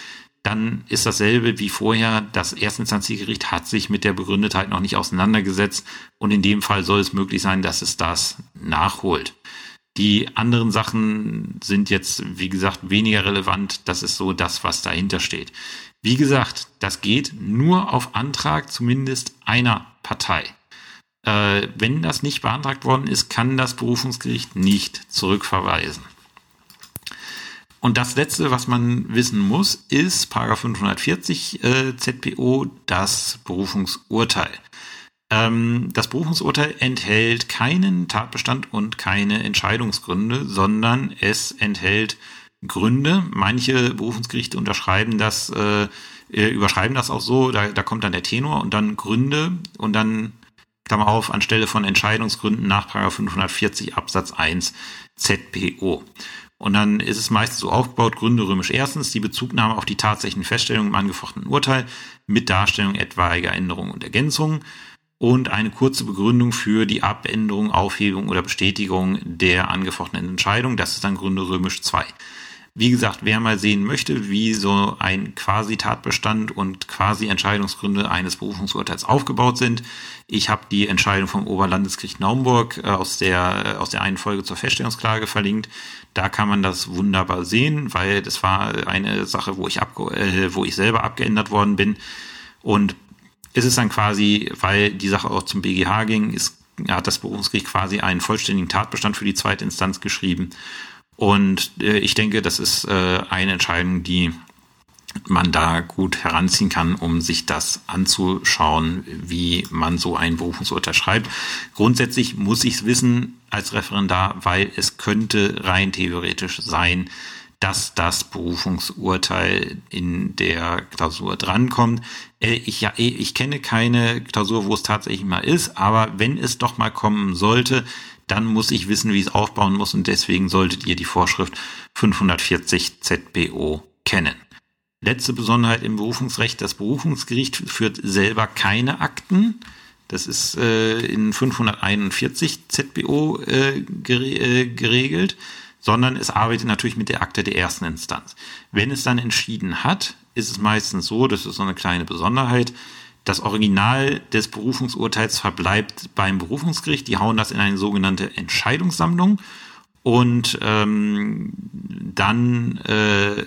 Dann ist dasselbe wie vorher. Das erstinstanzliche Gericht hat sich mit der Begründetheit noch nicht auseinandergesetzt und in dem Fall soll es möglich sein, dass es das nachholt. Die anderen Sachen sind jetzt, wie gesagt, weniger relevant. Das ist so das, was dahinter steht. Wie gesagt, das geht nur auf Antrag zumindest einer Partei. Äh, wenn das nicht beantragt worden ist, kann das Berufungsgericht nicht zurückverweisen. Und das Letzte, was man wissen muss, ist Paragraph 540 äh, ZPO, das Berufungsurteil. Ähm, das Berufungsurteil enthält keinen Tatbestand und keine Entscheidungsgründe, sondern es enthält Gründe. Manche Berufungsgerichte unterschreiben das, äh, äh überschreiben das auch so, da, da kommt dann der Tenor und dann Gründe und dann Klammer auf, anstelle von Entscheidungsgründen nach 540 Absatz 1 ZPO. Und dann ist es meist so aufgebaut, Gründe römisch erstens, die Bezugnahme auf die tatsächlichen Feststellungen im angefochtenen Urteil mit Darstellung etwaiger Änderungen und Ergänzungen und eine kurze Begründung für die Abänderung, Aufhebung oder Bestätigung der angefochtenen Entscheidung. Das ist dann Gründe römisch 2. Wie gesagt, wer mal sehen möchte, wie so ein Quasi-Tatbestand und Quasi-Entscheidungsgründe eines Berufungsurteils aufgebaut sind, ich habe die Entscheidung vom Oberlandesgericht Naumburg äh, aus der, aus der einen Folge zur Feststellungsklage verlinkt. Da kann man das wunderbar sehen, weil das war eine Sache, wo ich, ab, äh, wo ich selber abgeändert worden bin. Und es ist dann quasi, weil die Sache auch zum BGH ging, ist, hat das Berufungsgericht quasi einen vollständigen Tatbestand für die zweite Instanz geschrieben und äh, ich denke, das ist äh, eine Entscheidung, die man da gut heranziehen kann, um sich das anzuschauen, wie man so ein Berufungsurteil schreibt. Grundsätzlich muss ich es wissen als Referendar, weil es könnte rein theoretisch sein, dass das Berufungsurteil in der Klausur drankommt. Äh, ich, ja, ich kenne keine Klausur, wo es tatsächlich mal ist, aber wenn es doch mal kommen sollte, dann muss ich wissen, wie es aufbauen muss und deswegen solltet ihr die Vorschrift 540 ZBO kennen. Letzte Besonderheit im Berufungsrecht, das Berufungsgericht führt selber keine Akten. Das ist äh, in 541 ZBO äh, äh, geregelt, sondern es arbeitet natürlich mit der Akte der ersten Instanz. Wenn es dann entschieden hat, ist es meistens so, das ist so eine kleine Besonderheit, das Original des Berufungsurteils verbleibt beim Berufungsgericht. Die hauen das in eine sogenannte Entscheidungssammlung und ähm, dann äh,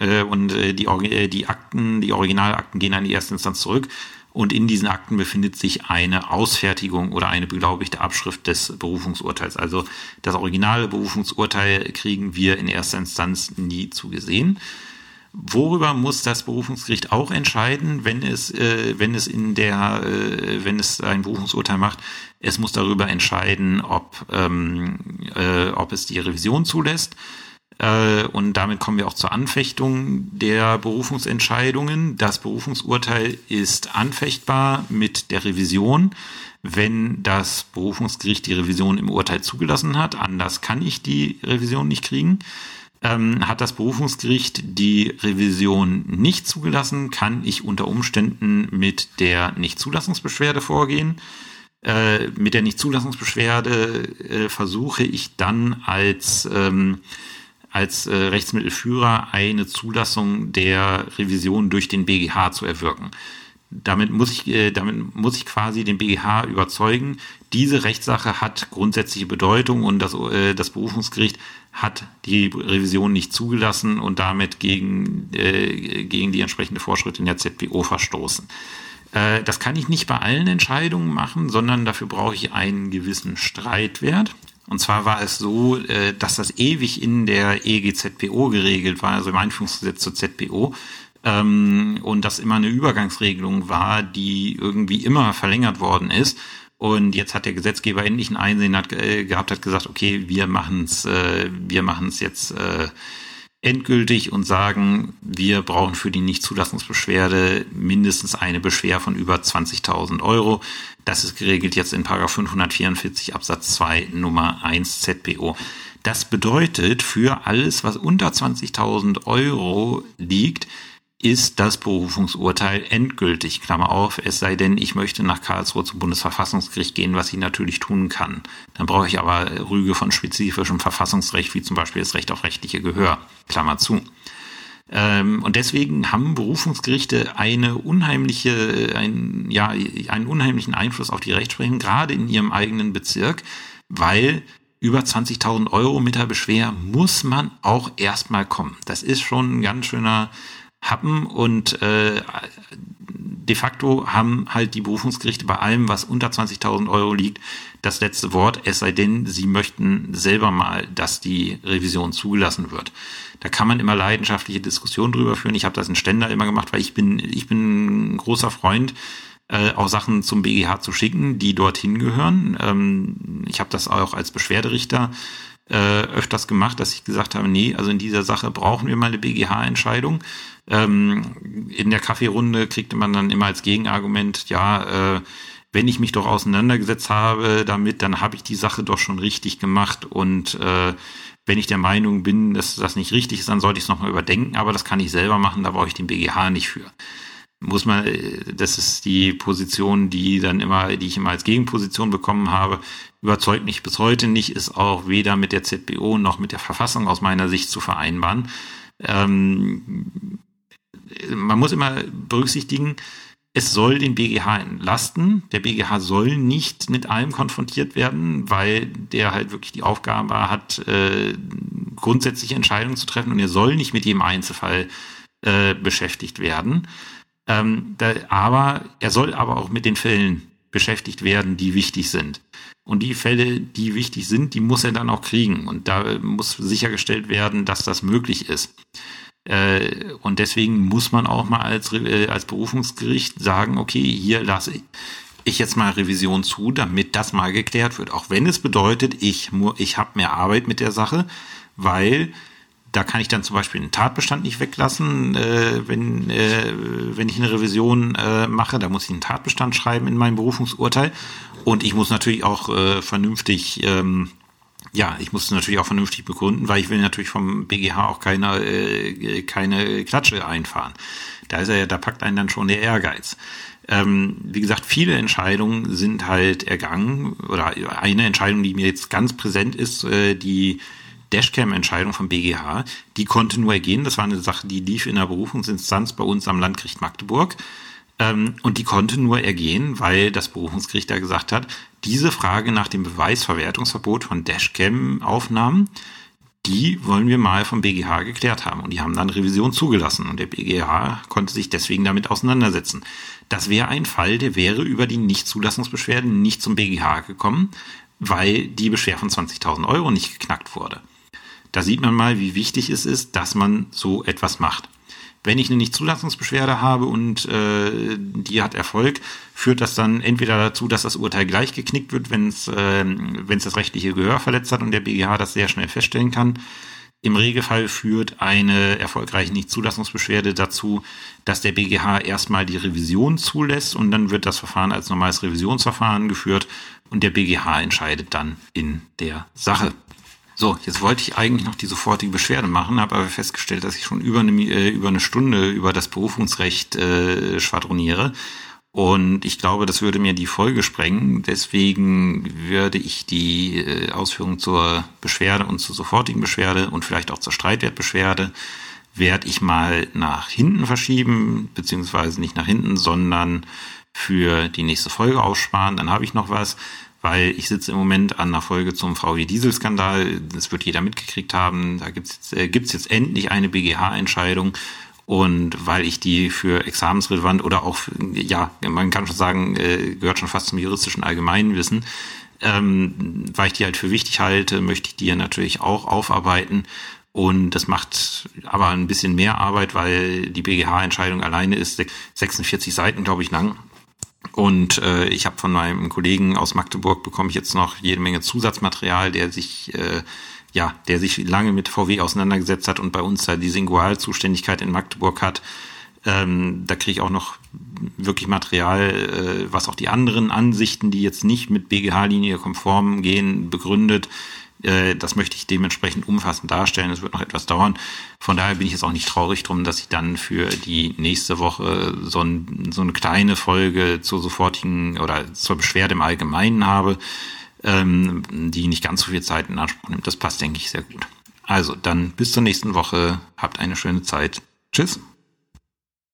äh, und äh, die, äh, die Akten, die Originalakten gehen an die erste Instanz zurück und in diesen Akten befindet sich eine Ausfertigung oder eine beglaubigte Abschrift des Berufungsurteils. Also das originale Berufungsurteil kriegen wir in erster Instanz nie zugesehen. Worüber muss das Berufungsgericht auch entscheiden, wenn es, äh, wenn es in der, äh, wenn es ein Berufungsurteil macht? Es muss darüber entscheiden, ob, ähm, äh, ob es die Revision zulässt. Äh, und damit kommen wir auch zur Anfechtung der Berufungsentscheidungen. Das Berufungsurteil ist anfechtbar mit der Revision, wenn das Berufungsgericht die Revision im Urteil zugelassen hat. Anders kann ich die Revision nicht kriegen ähm, hat das Berufungsgericht die Revision nicht zugelassen, kann ich unter Umständen mit der Nichtzulassungsbeschwerde vorgehen. Äh, mit der Nichtzulassungsbeschwerde äh, versuche ich dann als, ähm, als äh, Rechtsmittelführer eine Zulassung der Revision durch den BGH zu erwirken. Damit muss ich, äh, damit muss ich quasi den BGH überzeugen. Diese Rechtssache hat grundsätzliche Bedeutung und das, äh, das Berufungsgericht hat die Revision nicht zugelassen und damit gegen, äh, gegen die entsprechende Vorschrift in der ZPO verstoßen. Äh, das kann ich nicht bei allen Entscheidungen machen, sondern dafür brauche ich einen gewissen Streitwert. Und zwar war es so, äh, dass das ewig in der EGZPO geregelt war, also im Einführungsgesetz zur ZPO, ähm, und das immer eine Übergangsregelung war, die irgendwie immer verlängert worden ist. Und jetzt hat der Gesetzgeber endlich ein Einsehen hat, äh, gehabt, hat gesagt, okay, wir machen es, äh, wir machen es jetzt äh, endgültig und sagen, wir brauchen für die Nichtzulassungsbeschwerde mindestens eine Beschwer von über 20.000 Euro. Das ist geregelt jetzt in Paragraph 544 Absatz 2 Nummer 1 ZPO. Das bedeutet, für alles, was unter 20.000 Euro liegt, ist das Berufungsurteil endgültig, Klammer auf, es sei denn, ich möchte nach Karlsruhe zum Bundesverfassungsgericht gehen, was ich natürlich tun kann. Dann brauche ich aber Rüge von spezifischem Verfassungsrecht, wie zum Beispiel das Recht auf rechtliche Gehör, Klammer zu. Ähm, und deswegen haben Berufungsgerichte eine unheimliche, ein, ja, einen unheimlichen Einfluss auf die Rechtsprechung, gerade in ihrem eigenen Bezirk, weil über 20.000 Euro mit der Beschwer muss man auch erstmal kommen. Das ist schon ein ganz schöner Happen und äh, de facto haben halt die Berufungsgerichte bei allem, was unter 20.000 Euro liegt, das letzte Wort, es sei denn, sie möchten selber mal, dass die Revision zugelassen wird. Da kann man immer leidenschaftliche Diskussionen drüber führen. Ich habe das in Ständer immer gemacht, weil ich bin, ich bin ein großer Freund, äh, auch Sachen zum BGH zu schicken, die dorthin gehören. Ähm, ich habe das auch als Beschwerderichter äh, öfters gemacht, dass ich gesagt habe, nee, also in dieser Sache brauchen wir mal eine BGH-Entscheidung. Ähm, in der Kaffeerunde kriegte man dann immer als Gegenargument, ja, äh, wenn ich mich doch auseinandergesetzt habe damit, dann habe ich die Sache doch schon richtig gemacht und äh, wenn ich der Meinung bin, dass das nicht richtig ist, dann sollte ich es nochmal überdenken, aber das kann ich selber machen, da brauche ich den BGH nicht für. Muss man, das ist die Position, die dann immer, die ich immer als Gegenposition bekommen habe, überzeugt mich bis heute nicht, ist auch weder mit der ZBO noch mit der Verfassung aus meiner Sicht zu vereinbaren. Ähm, man muss immer berücksichtigen, es soll den BGH entlasten. Der BGH soll nicht mit allem konfrontiert werden, weil der halt wirklich die Aufgabe hat, äh, grundsätzliche Entscheidungen zu treffen und er soll nicht mit jedem Einzelfall äh, beschäftigt werden. Ähm, da, aber er soll aber auch mit den Fällen beschäftigt werden, die wichtig sind. Und die Fälle, die wichtig sind, die muss er dann auch kriegen. Und da muss sichergestellt werden, dass das möglich ist. Äh, und deswegen muss man auch mal als, äh, als Berufungsgericht sagen, okay, hier lasse ich jetzt mal Revision zu, damit das mal geklärt wird. Auch wenn es bedeutet, ich, ich habe mehr Arbeit mit der Sache, weil da kann ich dann zum Beispiel einen Tatbestand nicht weglassen, äh, wenn, äh, wenn ich eine Revision äh, mache. Da muss ich einen Tatbestand schreiben in meinem Berufungsurteil. Und ich muss natürlich auch äh, vernünftig ähm, ja, ich muss natürlich auch vernünftig begründen, weil ich will natürlich vom BGH auch keine, äh, keine Klatsche einfahren. Da ist er ja, da packt einen dann schon der Ehrgeiz. Ähm, wie gesagt, viele Entscheidungen sind halt ergangen, oder eine Entscheidung, die mir jetzt ganz präsent ist, äh, die Dashcam-Entscheidung vom BGH, die konnte nur ergehen. Das war eine Sache, die lief in der Berufungsinstanz bei uns am Landgericht Magdeburg. Ähm, und die konnte nur ergehen, weil das Berufungsgericht da gesagt hat, diese Frage nach dem Beweisverwertungsverbot von Dashcam-Aufnahmen, die wollen wir mal vom BGH geklärt haben. Und die haben dann Revision zugelassen. Und der BGH konnte sich deswegen damit auseinandersetzen. Das wäre ein Fall, der wäre über die Nichtzulassungsbeschwerden nicht zum BGH gekommen, weil die Beschwer von 20.000 Euro nicht geknackt wurde. Da sieht man mal, wie wichtig es ist, dass man so etwas macht. Wenn ich eine Nichtzulassungsbeschwerde habe und äh, die hat Erfolg, führt das dann entweder dazu, dass das Urteil gleich geknickt wird, wenn es äh, wenn's das rechtliche Gehör verletzt hat und der BGH das sehr schnell feststellen kann. Im Regelfall führt eine erfolgreiche Nichtzulassungsbeschwerde dazu, dass der BGH erstmal die Revision zulässt und dann wird das Verfahren als normales Revisionsverfahren geführt und der BGH entscheidet dann in der Sache. So, jetzt wollte ich eigentlich noch die sofortige Beschwerde machen, habe aber festgestellt, dass ich schon über eine, äh, über eine Stunde über das Berufungsrecht äh, schwadroniere. Und ich glaube, das würde mir die Folge sprengen. Deswegen würde ich die äh, Ausführungen zur Beschwerde und zur sofortigen Beschwerde und vielleicht auch zur Streitwertbeschwerde werde ich mal nach hinten verschieben, beziehungsweise nicht nach hinten, sondern für die nächste Folge aussparen. Dann habe ich noch was weil ich sitze im Moment an einer Folge zum VW-Diesel-Skandal. Das wird jeder mitgekriegt haben. Da gibt's jetzt, äh, gibt's jetzt endlich eine BGH-Entscheidung. Und weil ich die für examensrelevant oder auch, ja, man kann schon sagen, äh, gehört schon fast zum juristischen Allgemeinwissen, ähm, weil ich die halt für wichtig halte, möchte ich die ja natürlich auch aufarbeiten. Und das macht aber ein bisschen mehr Arbeit, weil die BGH-Entscheidung alleine ist 46 Seiten, glaube ich, lang. Und äh, ich habe von meinem Kollegen aus Magdeburg bekomme ich jetzt noch jede Menge Zusatzmaterial, der sich äh, ja, der sich lange mit VW auseinandergesetzt hat und bei uns da die Singualzuständigkeit in Magdeburg hat. Ähm, da kriege ich auch noch wirklich Material, äh, was auch die anderen Ansichten, die jetzt nicht mit BGH-Linie konform gehen, begründet. Äh, das möchte ich dementsprechend umfassend darstellen. Es wird noch etwas dauern. Von daher bin ich jetzt auch nicht traurig drum, dass ich dann für die nächste Woche so, ein, so eine kleine Folge zur sofortigen oder zur Beschwerde im Allgemeinen habe, ähm, die nicht ganz so viel Zeit in Anspruch nimmt. Das passt, denke ich, sehr gut. Also dann bis zur nächsten Woche. Habt eine schöne Zeit. Tschüss.